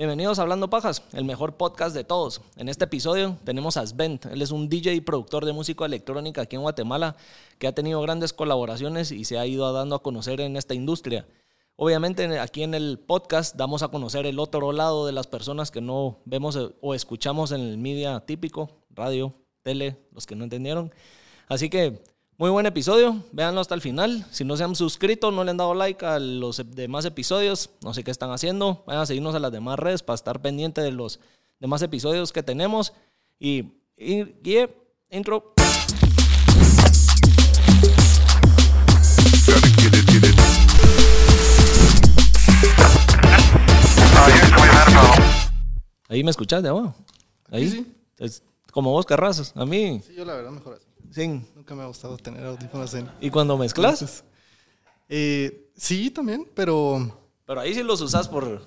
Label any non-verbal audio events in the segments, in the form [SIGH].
Bienvenidos a Hablando Pajas, el mejor podcast de todos. En este episodio tenemos a Svent. Él es un DJ y productor de música electrónica aquí en Guatemala que ha tenido grandes colaboraciones y se ha ido dando a conocer en esta industria. Obviamente aquí en el podcast damos a conocer el otro lado de las personas que no vemos o escuchamos en el media típico, radio, tele, los que no entendieron. Así que muy buen episodio, véanlo hasta el final. Si no se han suscrito, no le han dado like a los demás episodios, no sé qué están haciendo. Vayan a seguirnos a las demás redes para estar pendiente de los demás episodios que tenemos. Y, y, intro. Ahí me escuchas de abajo. Ahí sí. Es como vos, Carrazos. A mí. Sí, yo la verdad mejor así. Sí. Nunca me ha gustado tener audífonos en. ¿Y cuando mezclas? Eh, sí, también, pero. Pero ahí sí los usas por.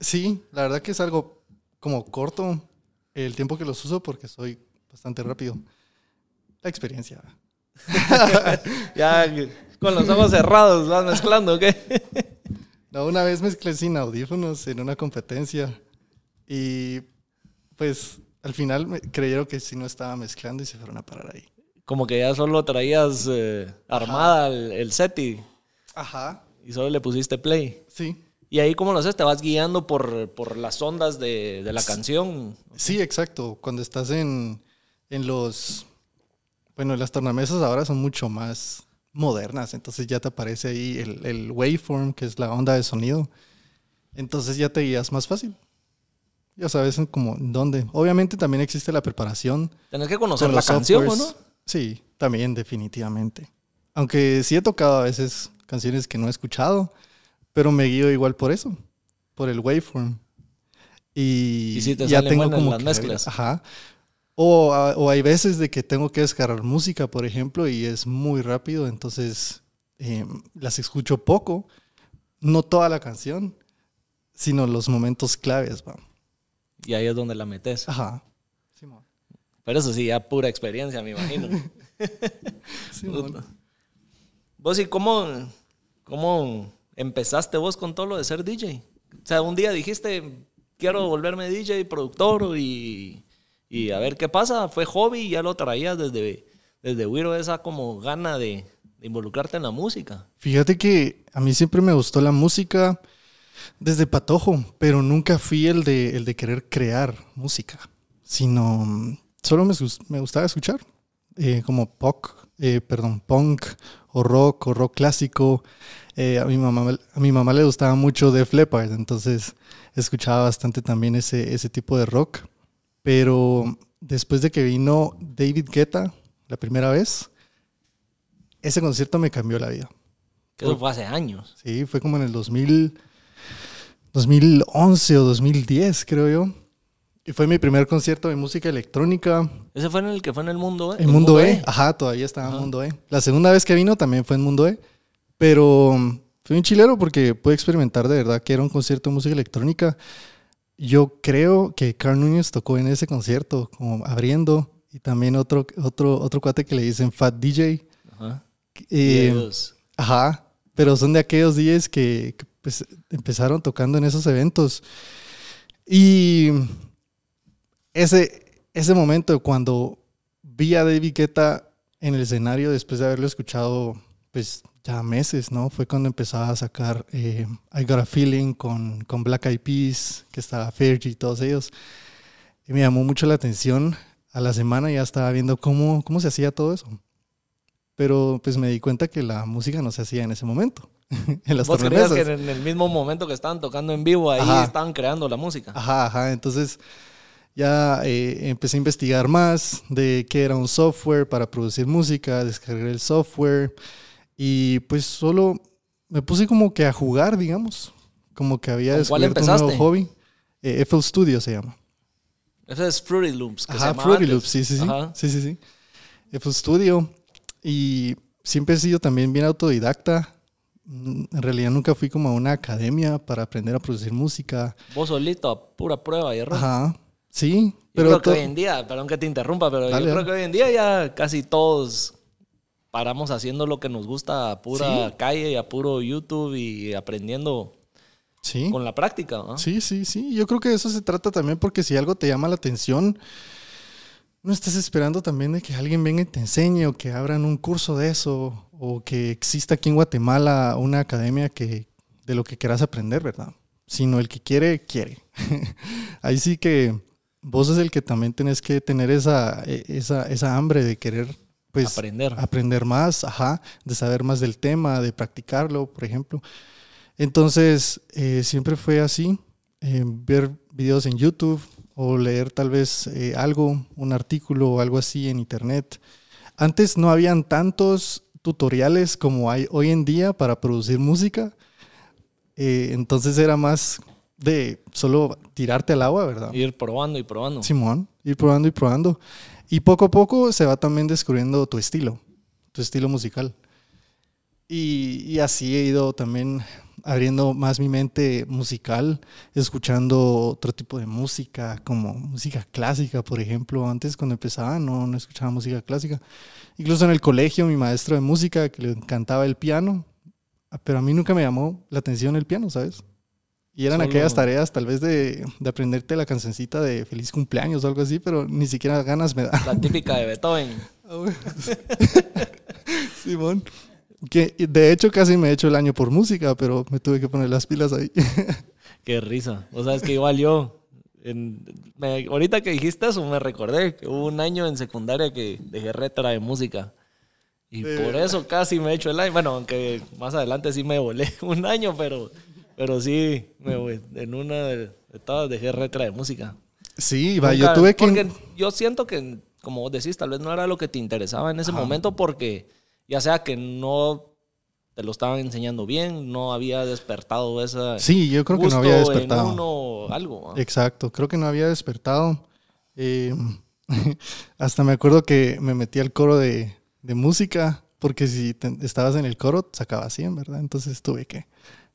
Sí, la verdad que es algo como corto el tiempo que los uso porque soy bastante rápido. La experiencia. [LAUGHS] ya con los ojos cerrados vas mezclando, ¿o qué? [LAUGHS] no, una vez mezclé sin audífonos en una competencia y pues al final creyeron que si no estaba mezclando y se fueron a parar ahí. Como que ya solo traías eh, armada el, set y, Ajá. y solo le pusiste play. Sí. ¿Y ahí cómo lo haces? ¿Te vas guiando por, por las ondas de, de, la canción? Sí, exacto. Cuando estás en, en los... Bueno, las tornamesas ahora son mucho más modernas, entonces ya te aparece ahí el, el waveform, que es la onda de sonido. Entonces ya te guías más fácil. Ya sabes como dónde. Obviamente también existe la preparación. Tienes que conocer la canción, ¿no? Sí, también, definitivamente. Aunque sí he tocado a veces canciones que no he escuchado, pero me guío igual por eso, por el waveform. Y, y te ya tengo como las mezclas. Ajá. O, o, hay veces de que tengo que descargar música, por ejemplo, y es muy rápido, entonces eh, las escucho poco, no toda la canción, sino los momentos claves. ¿va? Y ahí es donde la metes. Ajá. Pero eso sí, ya pura experiencia, me imagino. [LAUGHS] sí, Vos, ¿y cómo, cómo empezaste vos con todo lo de ser DJ? O sea, un día dijiste, quiero volverme DJ, productor y, y a ver qué pasa. Fue hobby y ya lo traías desde, desde Wiro, esa como gana de, de involucrarte en la música. Fíjate que a mí siempre me gustó la música desde patojo, pero nunca fui el de, el de querer crear música, sino solo me, me gustaba escuchar, eh, como pop, eh, perdón, punk o rock o rock clásico. Eh, a, mi mamá, a mi mamá le gustaba mucho Def Leppard, entonces escuchaba bastante también ese, ese tipo de rock. Pero después de que vino David Guetta la primera vez, ese concierto me cambió la vida. Eso fue hace años. Sí, fue como en el 2000, 2011 o 2010, creo yo. Y fue mi primer concierto de música electrónica. ¿Ese fue en el que fue en el Mundo E? En Mundo, Mundo e? e. Ajá, todavía estaba en Mundo E. La segunda vez que vino también fue en Mundo E. Pero um, fue un chilero porque pude experimentar de verdad que era un concierto de música electrónica. Yo creo que Carl Núñez tocó en ese concierto, como abriendo. Y también otro, otro, otro cuate que le dicen Fat DJ. Ajá. Eh, ajá. Pero son de aquellos DJs que, que pues, empezaron tocando en esos eventos. Y ese, ese momento cuando vi a David Guetta en el escenario después de haberlo escuchado pues ya meses, ¿no? Fue cuando empezaba a sacar eh, I Got a Feeling con, con Black Eyed Peas, que estaba Fergie y todos ellos. Y me llamó mucho la atención. A la semana ya estaba viendo cómo, cómo se hacía todo eso. Pero pues me di cuenta que la música no se hacía en ese momento. [LAUGHS] en las ¿Vos creías que en el mismo momento que estaban tocando en vivo ahí estaban creando la música? Ajá, ajá. Entonces ya eh, empecé a investigar más de qué era un software para producir música, descargué el software y pues solo me puse como que a jugar, digamos, como que había descubierto un nuevo hobby. Eh, FL Studio se llama. Ese es Fruity Loops. Que Ajá, Fruity Loops, sí, sí, sí. Sí, sí, sí. FL Studio. Y siempre he sido también bien autodidacta. Mm, en realidad nunca fui como a una academia para aprender a producir música. Vos solito, a pura prueba y error. Ajá. Sí, pero. Yo creo que hoy en día, perdón que te interrumpa, pero yo creo que hoy en día ya casi todos paramos haciendo lo que nos gusta a pura calle y a puro YouTube y aprendiendo Sí. con la práctica. ¿no? Sí, sí, sí. Yo creo que de eso se trata también porque si algo te llama la atención, no estás esperando también de que alguien venga y te enseñe o que abran un curso de eso o que exista aquí en Guatemala una academia que de lo que quieras aprender, ¿verdad? Sino el que quiere, quiere. [LAUGHS] Ahí sí que vos es el que también tenés que tener esa, e, esa, esa hambre de querer pues Aprender. aprender más, ajá, de saber más del tema, de practicarlo, por ejemplo. Entonces, eh, siempre fue así, eh, ver videos en YouTube o leer tal vez eh, algo, un artículo o algo así en internet. Antes no habían tantos tutoriales como hay hoy en día para producir música, eh, entonces era más de solo tirarte al agua, ¿verdad? Ir probando y probando. Simón, ir probando y probando. Y poco a poco se va también descubriendo tu estilo, tu estilo musical. Y, y así he ido también abriendo más mi mente musical, escuchando otro tipo de música, como música clásica, por ejemplo. Antes cuando empezaba no, no escuchaba música clásica. Incluso en el colegio, mi maestro de música, que le encantaba el piano, pero a mí nunca me llamó la atención el piano, ¿sabes? Y eran Solo- aquellas tareas tal vez de, de aprenderte la cancioncita de feliz cumpleaños o algo así, pero ni siquiera ganas me da. La típica de Beethoven. [LAUGHS] Simón. Que de hecho casi me he hecho el año por música, pero me tuve que poner las pilas ahí. [LAUGHS] Qué risa. O sea, es que igual yo. en- me- ahorita que dijiste eso, me recordé que hubo un año en secundaria que dejé retra de música. Y por eso casi me he hecho el año. Bueno, aunque más adelante sí me volé [LAUGHS] un año, pero, pero sí, me, voy- en una de, de todas dejé retra de música. Sí, va, yo tuve que... Porque yo siento que, como vos decís, tal vez no era lo que te interesaba en ese Ajá. momento porque ya sea que no te lo estaban enseñando bien, no había despertado esa Sí, yo creo que no había despertado. uno algo. Exacto, creo que no había despertado. Eh, [LAUGHS] hasta me acuerdo que me metí al coro de, de música, porque si te- estabas en el coro, sacaba 100, ¿verdad? Entonces tuve que,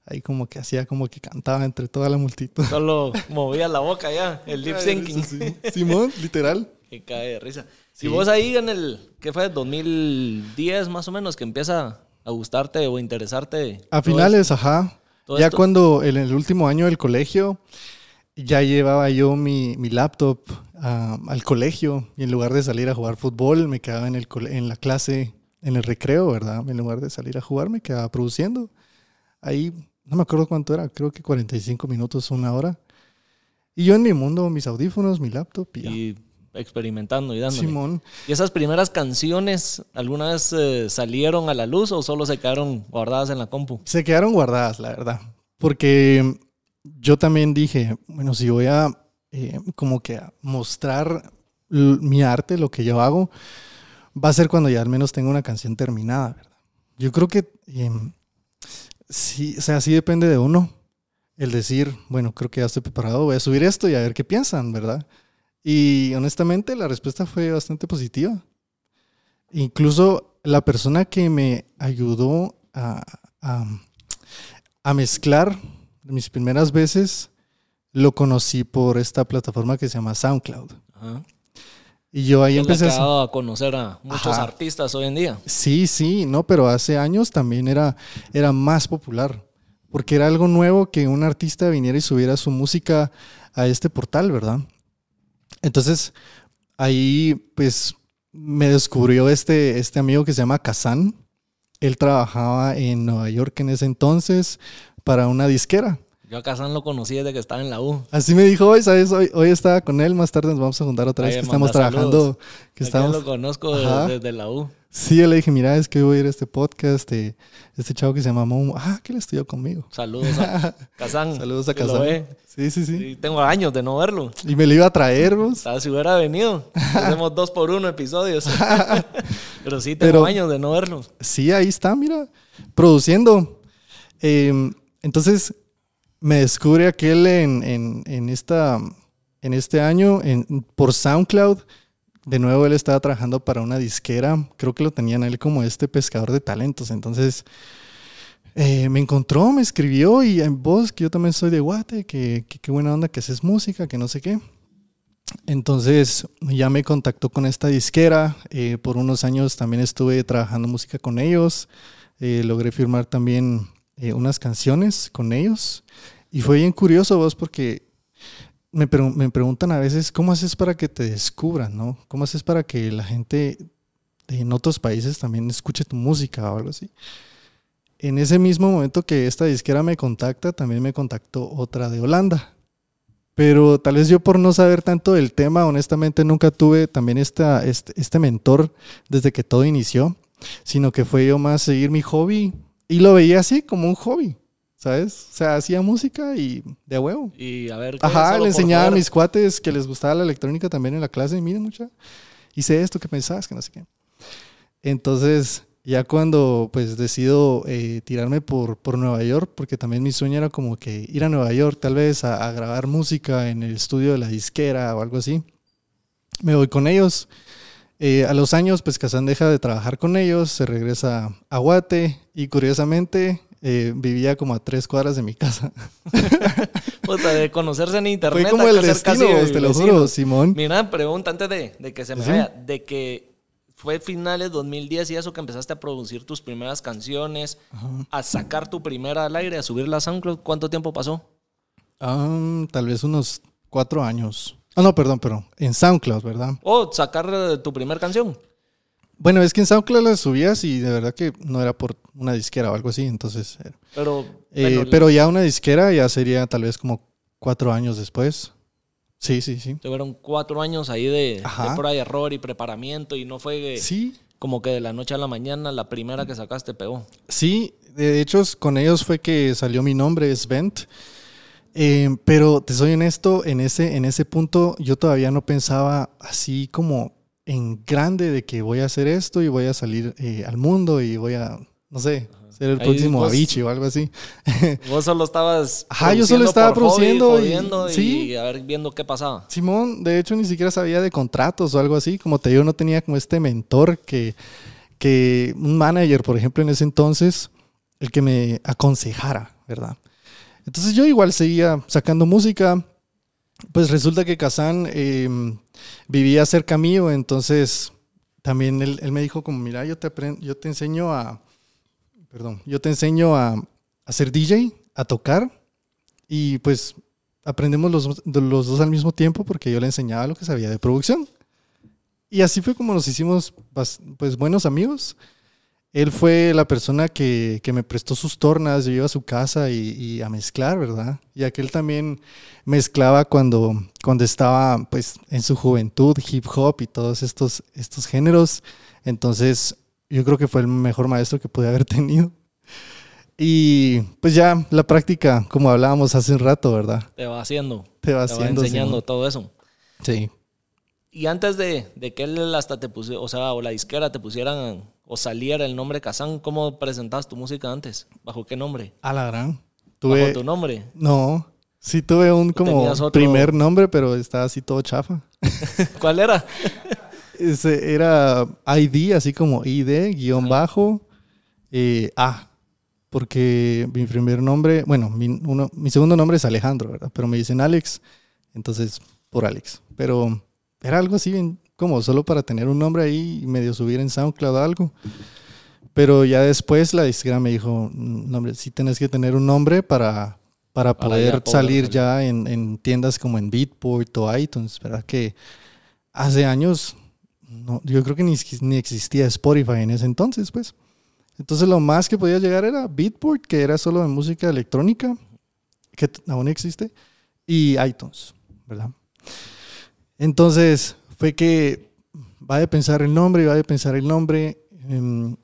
ahí como que hacía como que cantaba entre toda la multitud. Solo movía la boca ya, el lip syncing. Sí, Simón, literal. [LAUGHS] Que cae de risa. Sí. Y vos ahí en el, ¿qué fue? 2010 más o menos, que empieza a gustarte o interesarte. A finales, ajá. todo Ya esto. cuando en el último año del colegio, ya llevaba yo mi, mi laptop ah, al colegio y en lugar de salir a jugar fútbol, me quedaba en, el, en la clase, en el recreo, ¿verdad? En lugar de salir a jugar, me quedaba produciendo. Ahí, no me acuerdo cuánto era, creo que 45 minutos, una hora. Y yo en mi mundo, mis audífonos, mi laptop y. Y experimentando y dándole. Simón. ¿Y esas primeras canciones alguna vez eh, salieron a la luz o solo se quedaron guardadas en la compu? Se quedaron guardadas, la verdad. Porque yo también dije, bueno, si voy a eh, como que a mostrar mi arte, lo que yo hago, va a ser cuando ya al menos tenga una canción terminada, ¿verdad? Yo creo que em, sí, o sea, sí depende de uno. El decir, bueno, creo que ya estoy preparado, voy a subir esto y a ver qué piensan, ¿verdad? Y honestamente la respuesta fue bastante positiva. Incluso la persona que me ayudó a, a- mezclar mis primeras veces, lo conocí por esta plataforma que se llama SoundCloud. Y yo ahí empecé a... conocer a muchos Ajá. artistas hoy en día. Sí, sí, no, pero hace años también era, era más popular, porque era algo nuevo que un artista viniera y subiera su música a este portal, ¿verdad? Entonces, ahí pues me descubrió este, este amigo que se llama Kazan. Él trabajaba en Nueva York en ese entonces para una disquera. Yo a Kazan lo conocí desde que estaba en la U. Así me dijo hoy, ¿sabes? Hoy, hoy estaba con él, más tarde nos vamos a juntar otra vez que estamos trabajando. saludos. Que estamos, lo conozco desde la U. Sí, yo le dije, mira, es que voy a ir a este podcast de este chavo que se llama Momo. Ah, que él estudió conmigo. Saludos a [LAUGHS] Kazan. Saludos a ve. Sí, sí, sí. Sí, tengo años de no verlo. Y me lo iba a traer, vos. Sea, si hubiera venido, hacemos [LAUGHS] dos por uno episodios. [LAUGHS] Pero sí, tengo Pero- años de no verlo. Sí, ahí está, mira, produciendo. Eh, entonces, me descubre aquel en, en, en esta, en este año por SoundCloud. De nuevo, él estaba trabajando para una disquera. Creo que lo tenían él como este pescador de talentos. Entonces, eh, me encontró, me escribió y en voz que yo también soy de Guate, que que qué buena onda que haces música, que no sé qué. Entonces ya me contactó con esta disquera. eh, por unos años también estuve trabajando música con ellos. eh, logré firmar también eh, unas canciones con ellos. Y fue bien curioso vos porque me, me, preguntan a veces, ¿cómo haces para que te descubran, no? ¿Cómo haces para que la gente en otros países también escuche tu música o algo así? En ese mismo momento que esta disquera me contacta, también me contactó otra de Holanda. Pero tal vez yo por no saber tanto del tema, honestamente nunca tuve también esta, este, este mentor desde que todo inició, sino que fue yo más seguir mi hobby y lo veía así como un hobby. ¿sabes? O sea, hacía música y de huevo. Y a ver. Ajá, le enseñaba a mis cuates que les gustaba la electrónica también en la clase. Y miren, mucha, hice esto, ¿qué pensabas? Que no sé qué. Entonces, ya cuando pues decido eh, tirarme por, por Nueva York, porque también mi sueño era como que ir a Nueva York, tal vez a, grabar música en el estudio de la disquera o algo así. Me voy con ellos. Eh, a los años, pues Kazan deja de trabajar con ellos, se regresa a Guate y curiosamente eh, vivía como a tres cuadras de mi casa. [LAUGHS] Puta, de conocerse en internet. Fue como el destino, te lo juro, Simón. Mira, pregunta antes de, de que se me vaya, de que fue finales 2010 y eso que empezaste a producir tus primeras canciones, a sacar tu primera al aire, a subir la SoundCloud, ¿cuánto tiempo pasó? tal vez unos cuatro años. Ah, no, perdón, pero en SoundCloud, ¿verdad? Oh, sacar eh, tu primera canción. Bueno, es que en SoundCloud las subías y de verdad que no era por una disquera o algo así, entonces... Eh, pero, eh, pero ya una disquera ya sería tal vez como cuatro años después. Sí, sí, sí. Tuvieron cuatro años ahí de, de prueba y error y preparamiento y no fue sí. como que de la noche a la mañana la primera que sacaste pegó. Sí, de hecho con ellos fue que salió mi nombre, Svent. Eh, pero te soy honesto, en ese, en ese punto yo todavía no pensaba así como en grande de que voy a hacer esto y voy a salir eh, al mundo y voy a, no sé, ser el próximo Avicii o algo así. [LAUGHS] Vos solo estabas. Ajá, yo solo estaba produciendo y, y, a ver, viendo qué pasaba. Simón, de hecho, ni siquiera sabía de contratos o algo así. Como te digo, no tenía como este mentor que, que un manager, por ejemplo, en ese entonces, el que me aconsejara, ¿verdad? Entonces yo igual seguía sacando música. Pues resulta que Kazan em, vivía cerca mío, entonces también él, me dijo como, mira, yo te, yo te enseño a, perdón, yo te enseño a, a ser DJ, a tocar, y pues aprendemos los, los dos al mismo tiempo porque yo le enseñaba lo que sabía de producción. Y así fue como nos hicimos pues buenos amigos. Él fue la persona que, me prestó sus tornas, yo iba a su casa y, a mezclar, ¿verdad? Y aquel también mezclaba cuando, cuando estaba pues en su juventud, hip hop y todos estos, estos géneros. Entonces yo creo que fue el mejor maestro que pude haber [LAUGHS] tenido. Y pues ya la práctica, como hablábamos hace un rato, ¿verdad? Te va haciendo. Te va, haciendo, enseñando todo eso. Sí. Y antes de, de, que él hasta te pusiera, o sea, o la disquera te pusieran o saliera el nombre Kazan, ¿cómo presentabas tu música antes? ¿Bajo qué nombre? A la gran. Tuve... ¿Bajo tu nombre? No, sí tuve un como primer nombre, pero estaba así todo chafa. [LAUGHS] ¿Cuál era? [LAUGHS] Ese era ID, así como ID, guion bajo, eh, A. Porque mi primer nombre, bueno, mi, uno, mi segundo nombre es Alejandro, ¿verdad? Pero me dicen Alex, entonces por Alex. Pero era algo así bien como solo para tener un nombre ahí y medio subir en SoundCloud algo. Pero ya después la disquera me dijo, nombre, sí tienes que tener un nombre para, para poder salir ya en, en, tiendas como en Beatport o iTunes, ¿verdad? Que hace años, no, yo creo que ni, ni existía Spotify en ese entonces, pues. Entonces lo más que podía llegar era Beatport, que era solo de música electrónica, que aún existe, y iTunes, ¿verdad? Entonces, fue que va a pensar el nombre, va a pensar el nombre. Em,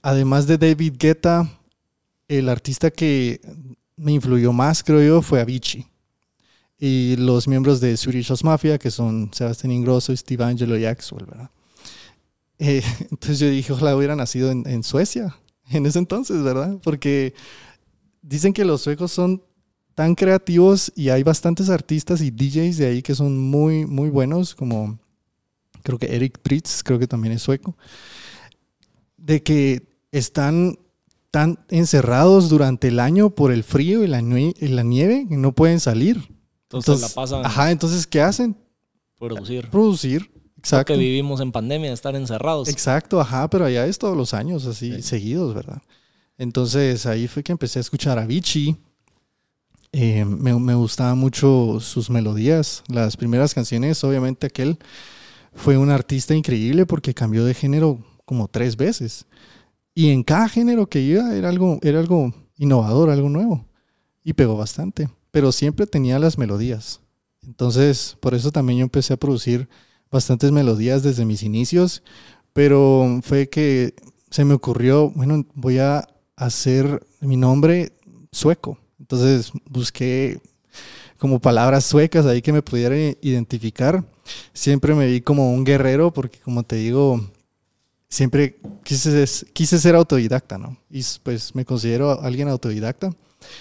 además de David Guetta, el artista que me influyó más, creo yo, fue Avicii. Y los miembros de Swedish House Mafia, que son Sebastián Ingrosso, Steve Angelo y Axwell, ¿verdad? Eh, [LAUGHS] entonces yo dije, ojalá hubiera nacido en, en Suecia en ese entonces, ¿verdad? Porque dicen que los suecos son tan creativos y hay bastantes artistas y DJs de ahí que son muy, muy buenos, como creo que Eric Pritz, creo que también es sueco, de que están tan encerrados durante el año por el frío y la, nieve que no pueden salir. Entonces, la pasan. Ajá, entonces, ¿qué hacen? Producir. Producir. Exacto. Porque vivimos en pandemia, estar encerrados. Exacto, ajá, pero allá es todos los años, así, seguidos, ¿verdad? Entonces ahí fue que empecé a escuchar a Vichy. Eh, me, me gustaban mucho sus melodías. Las primeras canciones, obviamente aquel fue un artista increíble porque cambió de género como tres veces. Y en cada género que iba era algo, era algo innovador, algo nuevo. Y pegó bastante. Pero siempre tenía las melodías. Entonces, por eso también yo empecé a producir bastantes melodías desde mis inicios. Pero fue que se me ocurrió, bueno, voy a hacer mi nombre sueco. Entonces busqué como palabras suecas ahí que me pudiera identificar. Siempre me vi como un guerrero porque como te digo, siempre quise, quise ser autodidacta, ¿no? Y pues me considero alguien autodidacta.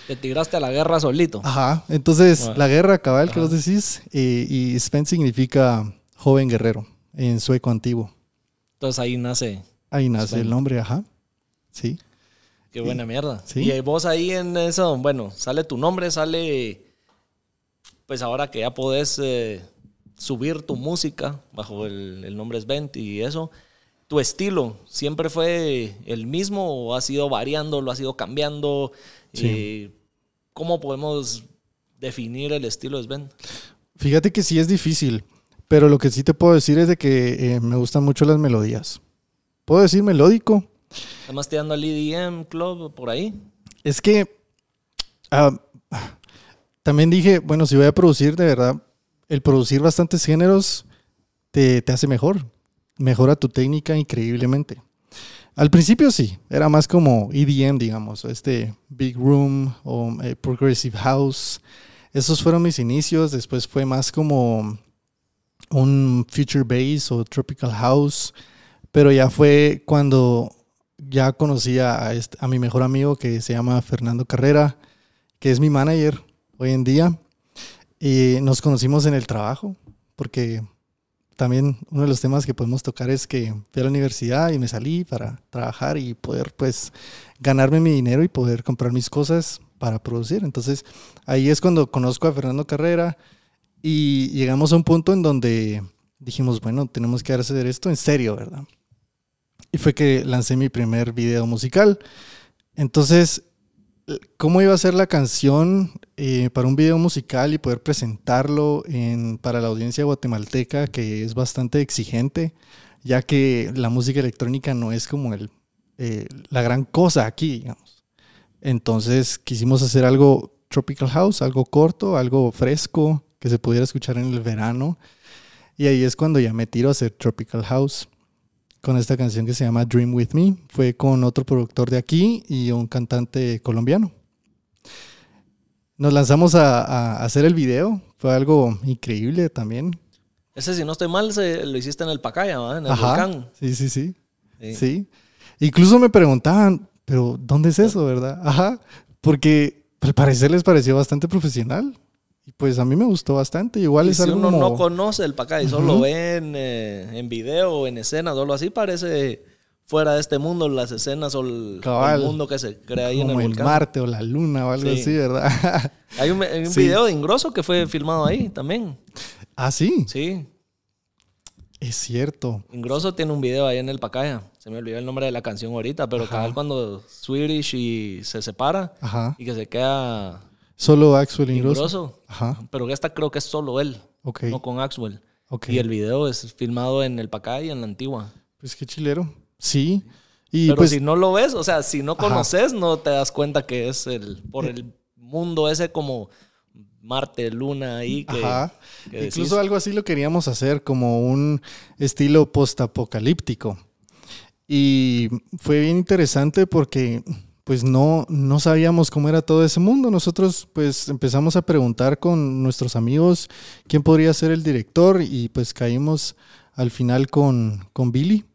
Te tiraste a la guerra solito. Ajá, entonces la guerra cabal que vos decís eh, y Sven significa joven guerrero en sueco antiguo. Entonces ahí nace. Ahí nace el nombre, ajá. Sí. Qué buena mierda. ¿Sí? Y vos ahí en eso, bueno, sale tu nombre, sale, pues ahora que ya podés eh, subir tu música bajo el, nombre Svent y eso, ¿tu estilo siempre fue el mismo o ha sido variando, lo ha ido cambiando? Sí. Eh, ¿Cómo podemos definir el estilo de Svent? Fíjate que sí es difícil, pero lo que sí te puedo decir es de que eh, me gustan mucho las melodías. Puedo decir melódico. Además te dando al EDM Club por ahí. Es que ah, también dije, bueno, si voy a producir de verdad, el producir bastantes géneros te, hace mejor. Mejora tu técnica increíblemente. Al principio sí, era más como EDM, digamos, este Big Room o eh, Progressive House. Esos fueron mis inicios. Después fue más como un Future Bass o Tropical House. Pero ya fue cuando ya conocí a, a mi mejor amigo que se llama Fernando Carrera, que es mi manager hoy en día. Y nos conocimos en el trabajo, porque también uno de los temas que podemos tocar es que fui a la universidad y me salí para trabajar y poder pues ganarme mi dinero y poder comprar mis cosas para producir. Entonces ahí es cuando conozco a Fernando Carrera y llegamos a un punto en donde dijimos, bueno, tenemos que hacer esto en serio, ¿verdad? Y fue que lancé mi primer video musical. Entonces, ¿cómo iba a ser la canción eh, para un video musical y poder presentarlo en, para la audiencia guatemalteca, que es bastante exigente, ya que la música electrónica no es como el, eh, la gran cosa aquí, digamos. Entonces quisimos hacer algo tropical house, algo corto, algo fresco, que se pudiera escuchar en el verano. Y ahí es cuando ya me tiro a hacer tropical house con esta canción que se llama Dream With Me. Fue con otro productor de aquí y un cantante colombiano. Nos lanzamos a, hacer el video. Fue algo increíble también. Ese, si no estoy mal, se, lo hiciste en el Pacaya, ¿verdad? En el volcán. Sí, sí, sí, sí. Incluso me preguntaban, pero ¿dónde es eso, [LAUGHS] verdad? Ajá. Porque al parecer les pareció bastante profesional. Y pues a mí me gustó bastante. Igual es si algo uno no conoce el Pacay, solo ve en, eh, en, video o en escena, solo así parece fuera de este mundo las escenas o el, mundo que se crea ahí en el volcán. Marte o la luna o algo así, ¿verdad? [LAUGHS] hay un, video de Ingrosso que fue filmado ahí también. ¿Ah, sí? Sí. Es cierto. Ingrosso tiene un video ahí en el Pacaya. Se me olvidó el nombre de la canción ahorita, pero cada cuando Swedish y se separa y que se queda Solo Axwell Ingrosso. Ajá. Pero esta creo que es solo él. No con Axwell. Y el video es filmado en el Pacay, en la antigua. Pues qué chilero. Sí. Y Pero pues, si no lo ves, o sea, si no conoces, no te das cuenta que es el por el mundo ese como Marte, Luna ahí. Que, Ajá. Incluso algo así lo queríamos hacer, como un estilo post-apocalíptico. Y fue bien interesante porque pues no, no sabíamos cómo era todo ese mundo. Nosotros pues empezamos a preguntar con nuestros amigos quién podría ser el director y pues caímos al final con, con Billy.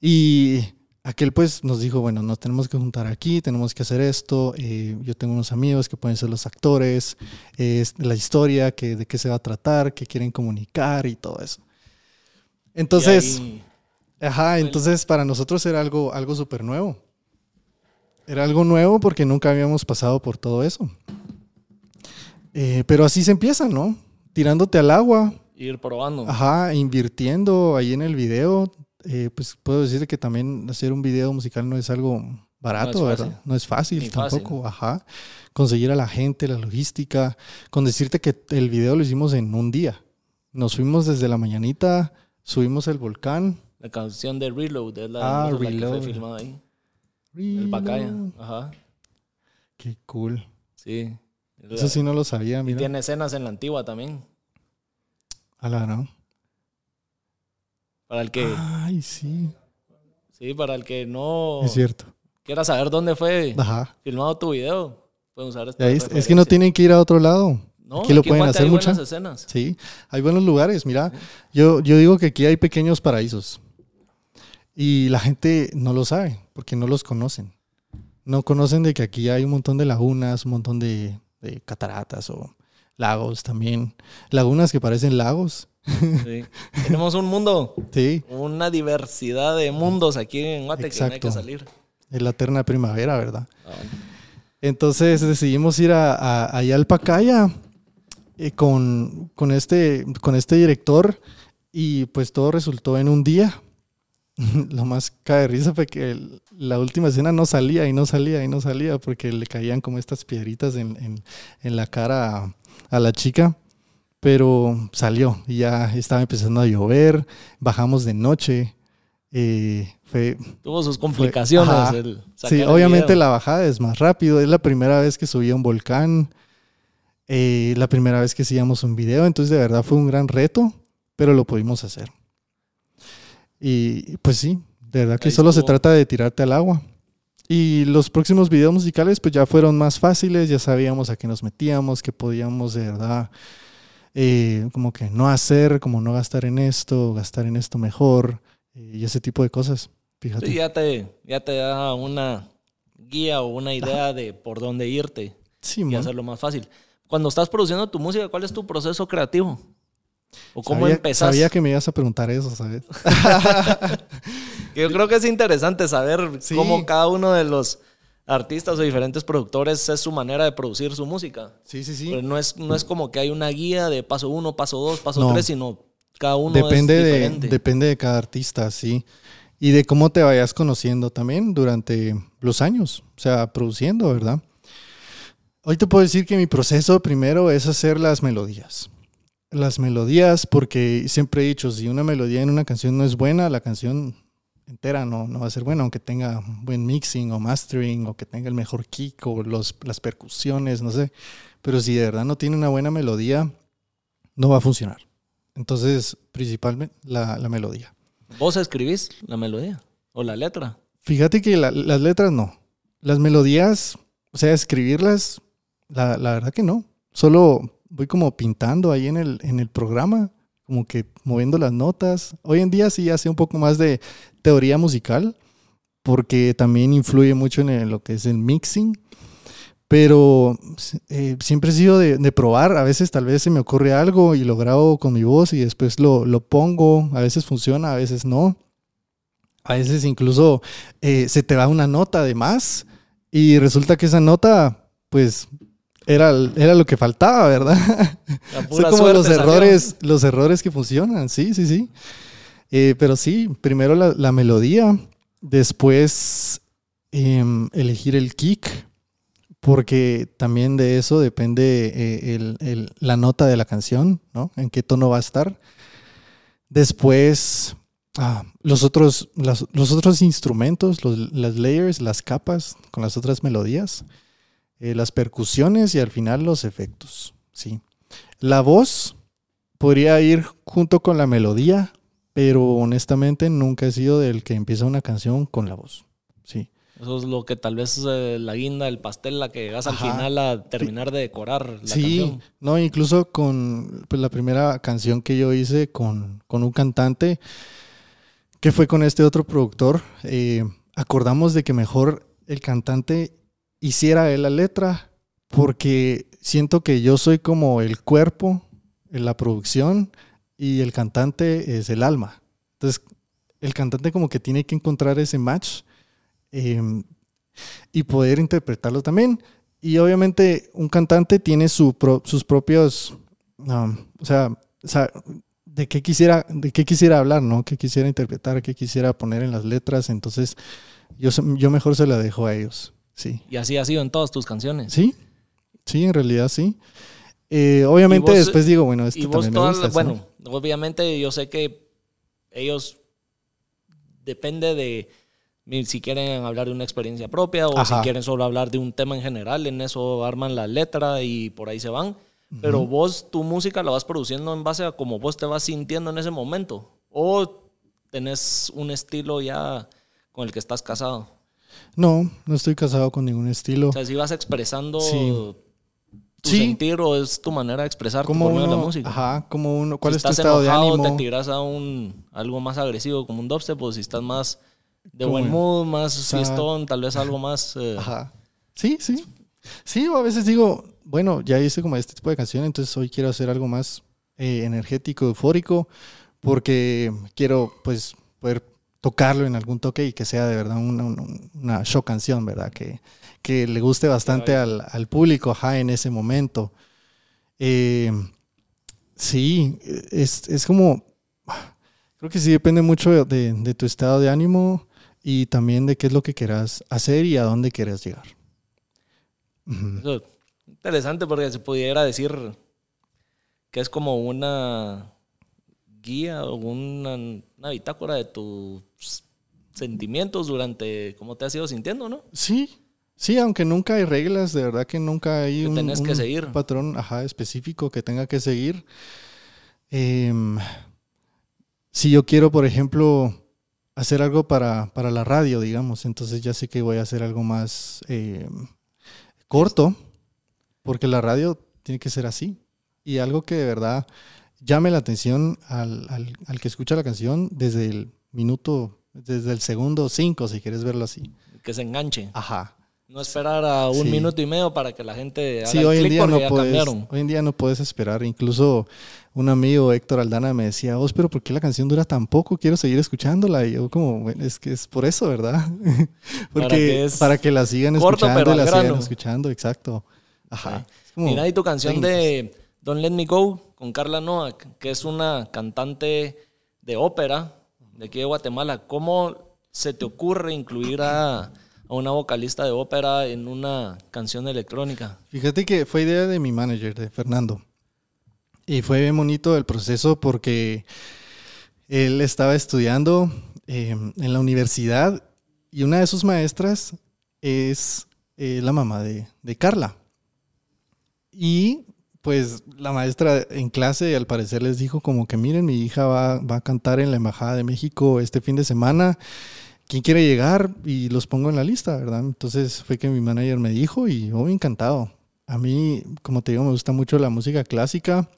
Y aquel pues nos dijo, bueno, nos tenemos que juntar aquí, tenemos que hacer esto. Eh, yo tengo unos amigos que pueden ser los actores, la historia, que, de qué se va a tratar, qué quieren comunicar y todo eso. Entonces, ajá, entonces para nosotros era algo, algo súper nuevo. Era algo nuevo porque nunca habíamos pasado por todo eso. Eh, pero así se empieza, ¿no? Tirándote al agua. Ir probando. Ajá, invirtiendo ahí en el video. Eh, pues puedo decir que también hacer un video musical no es algo barato, No es ¿verdad? No es fácil Ni fácil. tampoco, ajá. Conseguir a la gente, la logística, con decirte que el video lo hicimos en un día. Nos fuimos desde la mañanita, subimos el volcán. La canción de Reload es la, Ah, la que fue filmada ahí. El Pacaya. Reload. Ajá. Qué cool. Sí. Eso sí no lo sabía, Y mira. tiene escenas en la antigua también. A la no. Para el que, Ay, sí. sí, para el que no Es cierto. quiera saber dónde fue Ajá. filmado tu video, pueden usar esta Es, es que no tienen que ir a otro lado. No, aquí lo en pueden hacer hay mucha. buenas escenas. Sí, hay buenos lugares. Mira, yo, yo digo que aquí hay pequeños paraísos. Y la gente no lo sabe porque no los conocen. No conocen de que aquí hay un montón de lagunas, un montón de, de cataratas o lagos también. Lagunas que parecen lagos. Sí. Tenemos un mundo, [LAUGHS] Sí, una diversidad de mundos aquí en Guate que no hay que salir. es la eterna primavera, ¿verdad? Ah. Entonces decidimos ir a, a- allá al Pacaya eh, con, con, este, con este director y pues todo resultó en un día. [LAUGHS] Lo más cae de risa fue que el- la última escena no salía y no salía y no salía porque le caían como estas piedritas en, en- en la cara a, a la chica. Pero salió y ya estaba empezando a llover, bajamos de noche. eh, fue, Tuvo sus complicaciones. el Sí, obviamente la bajada es más rápido. Es la primera vez que subí a un volcán. eh, la primera vez que hacíamos un video. Entonces, de verdad fue un gran reto, pero lo pudimos hacer. Y pues sí, de verdad que Ahí solo se trata de tirarte al agua. Y los próximos videos musicales, pues ya fueron más fáciles. Ya sabíamos a qué nos metíamos, que podíamos de verdad. eh, como que no hacer, como no gastar en esto, gastar en esto mejor eh, y ese tipo de cosas. Fíjate. Sí, ya te, ya te da una guía o una idea de por dónde irte Sí, y hacerlo más fácil. Cuando estás produciendo tu música, ¿cuál es tu proceso creativo? ¿O cómo sabía, empezás? Sabía que me ibas a preguntar eso, ¿sabes? [LAUGHS] Yo creo que es interesante saber Sí. cómo cada uno de los artistas o diferentes productores es su manera de producir su música. Sí, sí, Pero no es, no es como que hay una guía de paso uno, paso dos, paso No. tres, sino cada uno Depende es de, diferente. depende de cada artista, sí. Y de cómo te vayas conociendo también durante los años, o sea, produciendo, ¿verdad? Hoy te puedo decir que mi proceso primero es hacer las melodías. Las melodías, porque siempre he dicho, si una melodía en una canción no es buena, la canción entera no, no va a ser buena, aunque tenga buen mixing o mastering, o que tenga el mejor kick o los, las percusiones, no sé. Pero si de verdad no tiene una buena melodía, no va a funcionar. Entonces, principalmente la, la melodía. ¿Vos escribís la melodía o la letra? Fíjate que la- las letras no. Las melodías, o sea, escribirlas, la, la verdad que no. Solo voy como pintando ahí en el, en el programa, como que moviendo las notas. Hoy en día sí hace un poco más de teoría musical, porque también influye mucho en el- lo que es el mixing. Pero eh, siempre he sido de, de probar. A veces tal vez se me ocurre algo y lo grabo con mi voz y después lo, lo pongo. A veces funciona, a veces no. A veces incluso eh, se te va una nota de más y resulta que esa nota, pues, era, era lo que faltaba, ¿verdad? [LAUGHS] Son como los salió. errores, los errores que funcionan, sí, sí, sí. Eh, pero sí, primero la, la melodía, después em, elegir el kick, porque también de eso depende eh, el- el- la nota de la canción, ¿no? En qué tono va a estar. Después, ah, los, otros, las- los otros instrumentos, los- las layers, las capas con las otras melodías, eh, las percusiones y al final los efectos, sí. La voz podría ir junto con la melodía, pero honestamente nunca he sido del que empieza una canción con la voz, sí. Eso es lo que tal vez eh, la guinda, el pastel, la que llegas al final a terminar de decorar la sí, canción. no, incluso con pues, la primera canción que yo hice con, con un cantante, que fue con este otro productor, eh, acordamos de que mejor el cantante hiciera él la letra, porque siento que yo soy como el cuerpo en la producción y el cantante es el alma. Entonces, el cantante como que tiene que encontrar ese match eh, y poder interpretarlo también. Y obviamente un cantante tiene su sus propios, um, o sea, o sea, de qué quisiera, de qué quisiera hablar, ¿no? Qué quisiera interpretar, qué quisiera poner en las letras. Entonces, yo, yo mejor se la dejo a ellos, sí. Y así ha sido en todas tus canciones. Sí, sí, en realidad sí. Eh, obviamente después digo, bueno, esto también me gusta, Bueno, obviamente yo sé que ellos depende de si quieren hablar de una experiencia propia o si quieren solo hablar de un tema en general, en eso arman la letra y por ahí se van. Pero vos tu música la vas produciendo en base a cómo vos te vas sintiendo en ese momento. O tenés un estilo ya con el que estás casado. No, no estoy casado con ningún estilo. O sea, si vas expresando tu sentir o es tu manera de expresar como uno, la música. Ajá, como uno, ¿cuál es tu estado de ánimo? te tiras a un algo más agresivo como un dubstep o si estás más de buen mood, más fiestón, tal vez algo más eh, Ajá. Sí, sí. Sí, o a veces digo, bueno, ya hice como este tipo de canción, entonces hoy quiero hacer algo más eh, energético, eufórico, porque quiero pues poder tocarlo en algún toque y que sea de verdad una, show canción, ¿verdad? Que, que le guste bastante al, público, ajá, en ese momento. Eh, sí, es, es, como, creo que sí depende mucho de, de, tu estado de ánimo y también de qué es lo que quieras hacer y a dónde quieres llegar. interesante porque se pudiera decir que es como una guía o una, una bitácora de tus sentimientos durante cómo te has ido sintiendo, ¿no? Sí, sí, aunque nunca hay reglas, de verdad que nunca hay un, que seguir. patrón ajá, específico que tenga que seguir. Em, si yo quiero, por ejemplo, hacer algo para, para, la radio, digamos, entonces ya sé que voy a hacer algo más em, corto, porque la radio tiene que ser así. Y algo que de verdad llame la atención al, al, que escucha la canción desde el minuto, desde el segundo cinco, si quieres verlo así. Que se enganche. Ajá. No esperar a un minuto y medio para que la gente haga sí, hoy en día no puedes, Hoy en día no puedes esperar. Incluso un amigo, Héctor Aldana, me decía, vos, pero ¿por qué la canción dura tan poco? Quiero seguir escuchándola. Y yo como, es que es por eso, ¿verdad? [LAUGHS] Porque para que, la sigan escuchando, la sigan escuchando, exacto. Ajá. Mira, y tu canción de Don't Let Me Go con Carla Noack, que es una cantante de ópera de aquí de Guatemala. ¿Cómo se te ocurre incluir a, una vocalista de ópera en una canción electrónica? Fíjate que fue idea de mi manager, de Fernando. Y fue bien bonito el proceso porque él estaba estudiando em, en la universidad y una de sus maestras es eh, la mamá de, de Carla. Y pues la maestra en clase al parecer les dijo como que miren, mi hija va, a cantar en la Embajada de México este fin de semana. ¿Quién quiere llegar? Y los pongo en la lista, ¿verdad? Entonces fue que mi manager me dijo y yo encantado. A mí, como te digo, me gusta mucho la música clásica.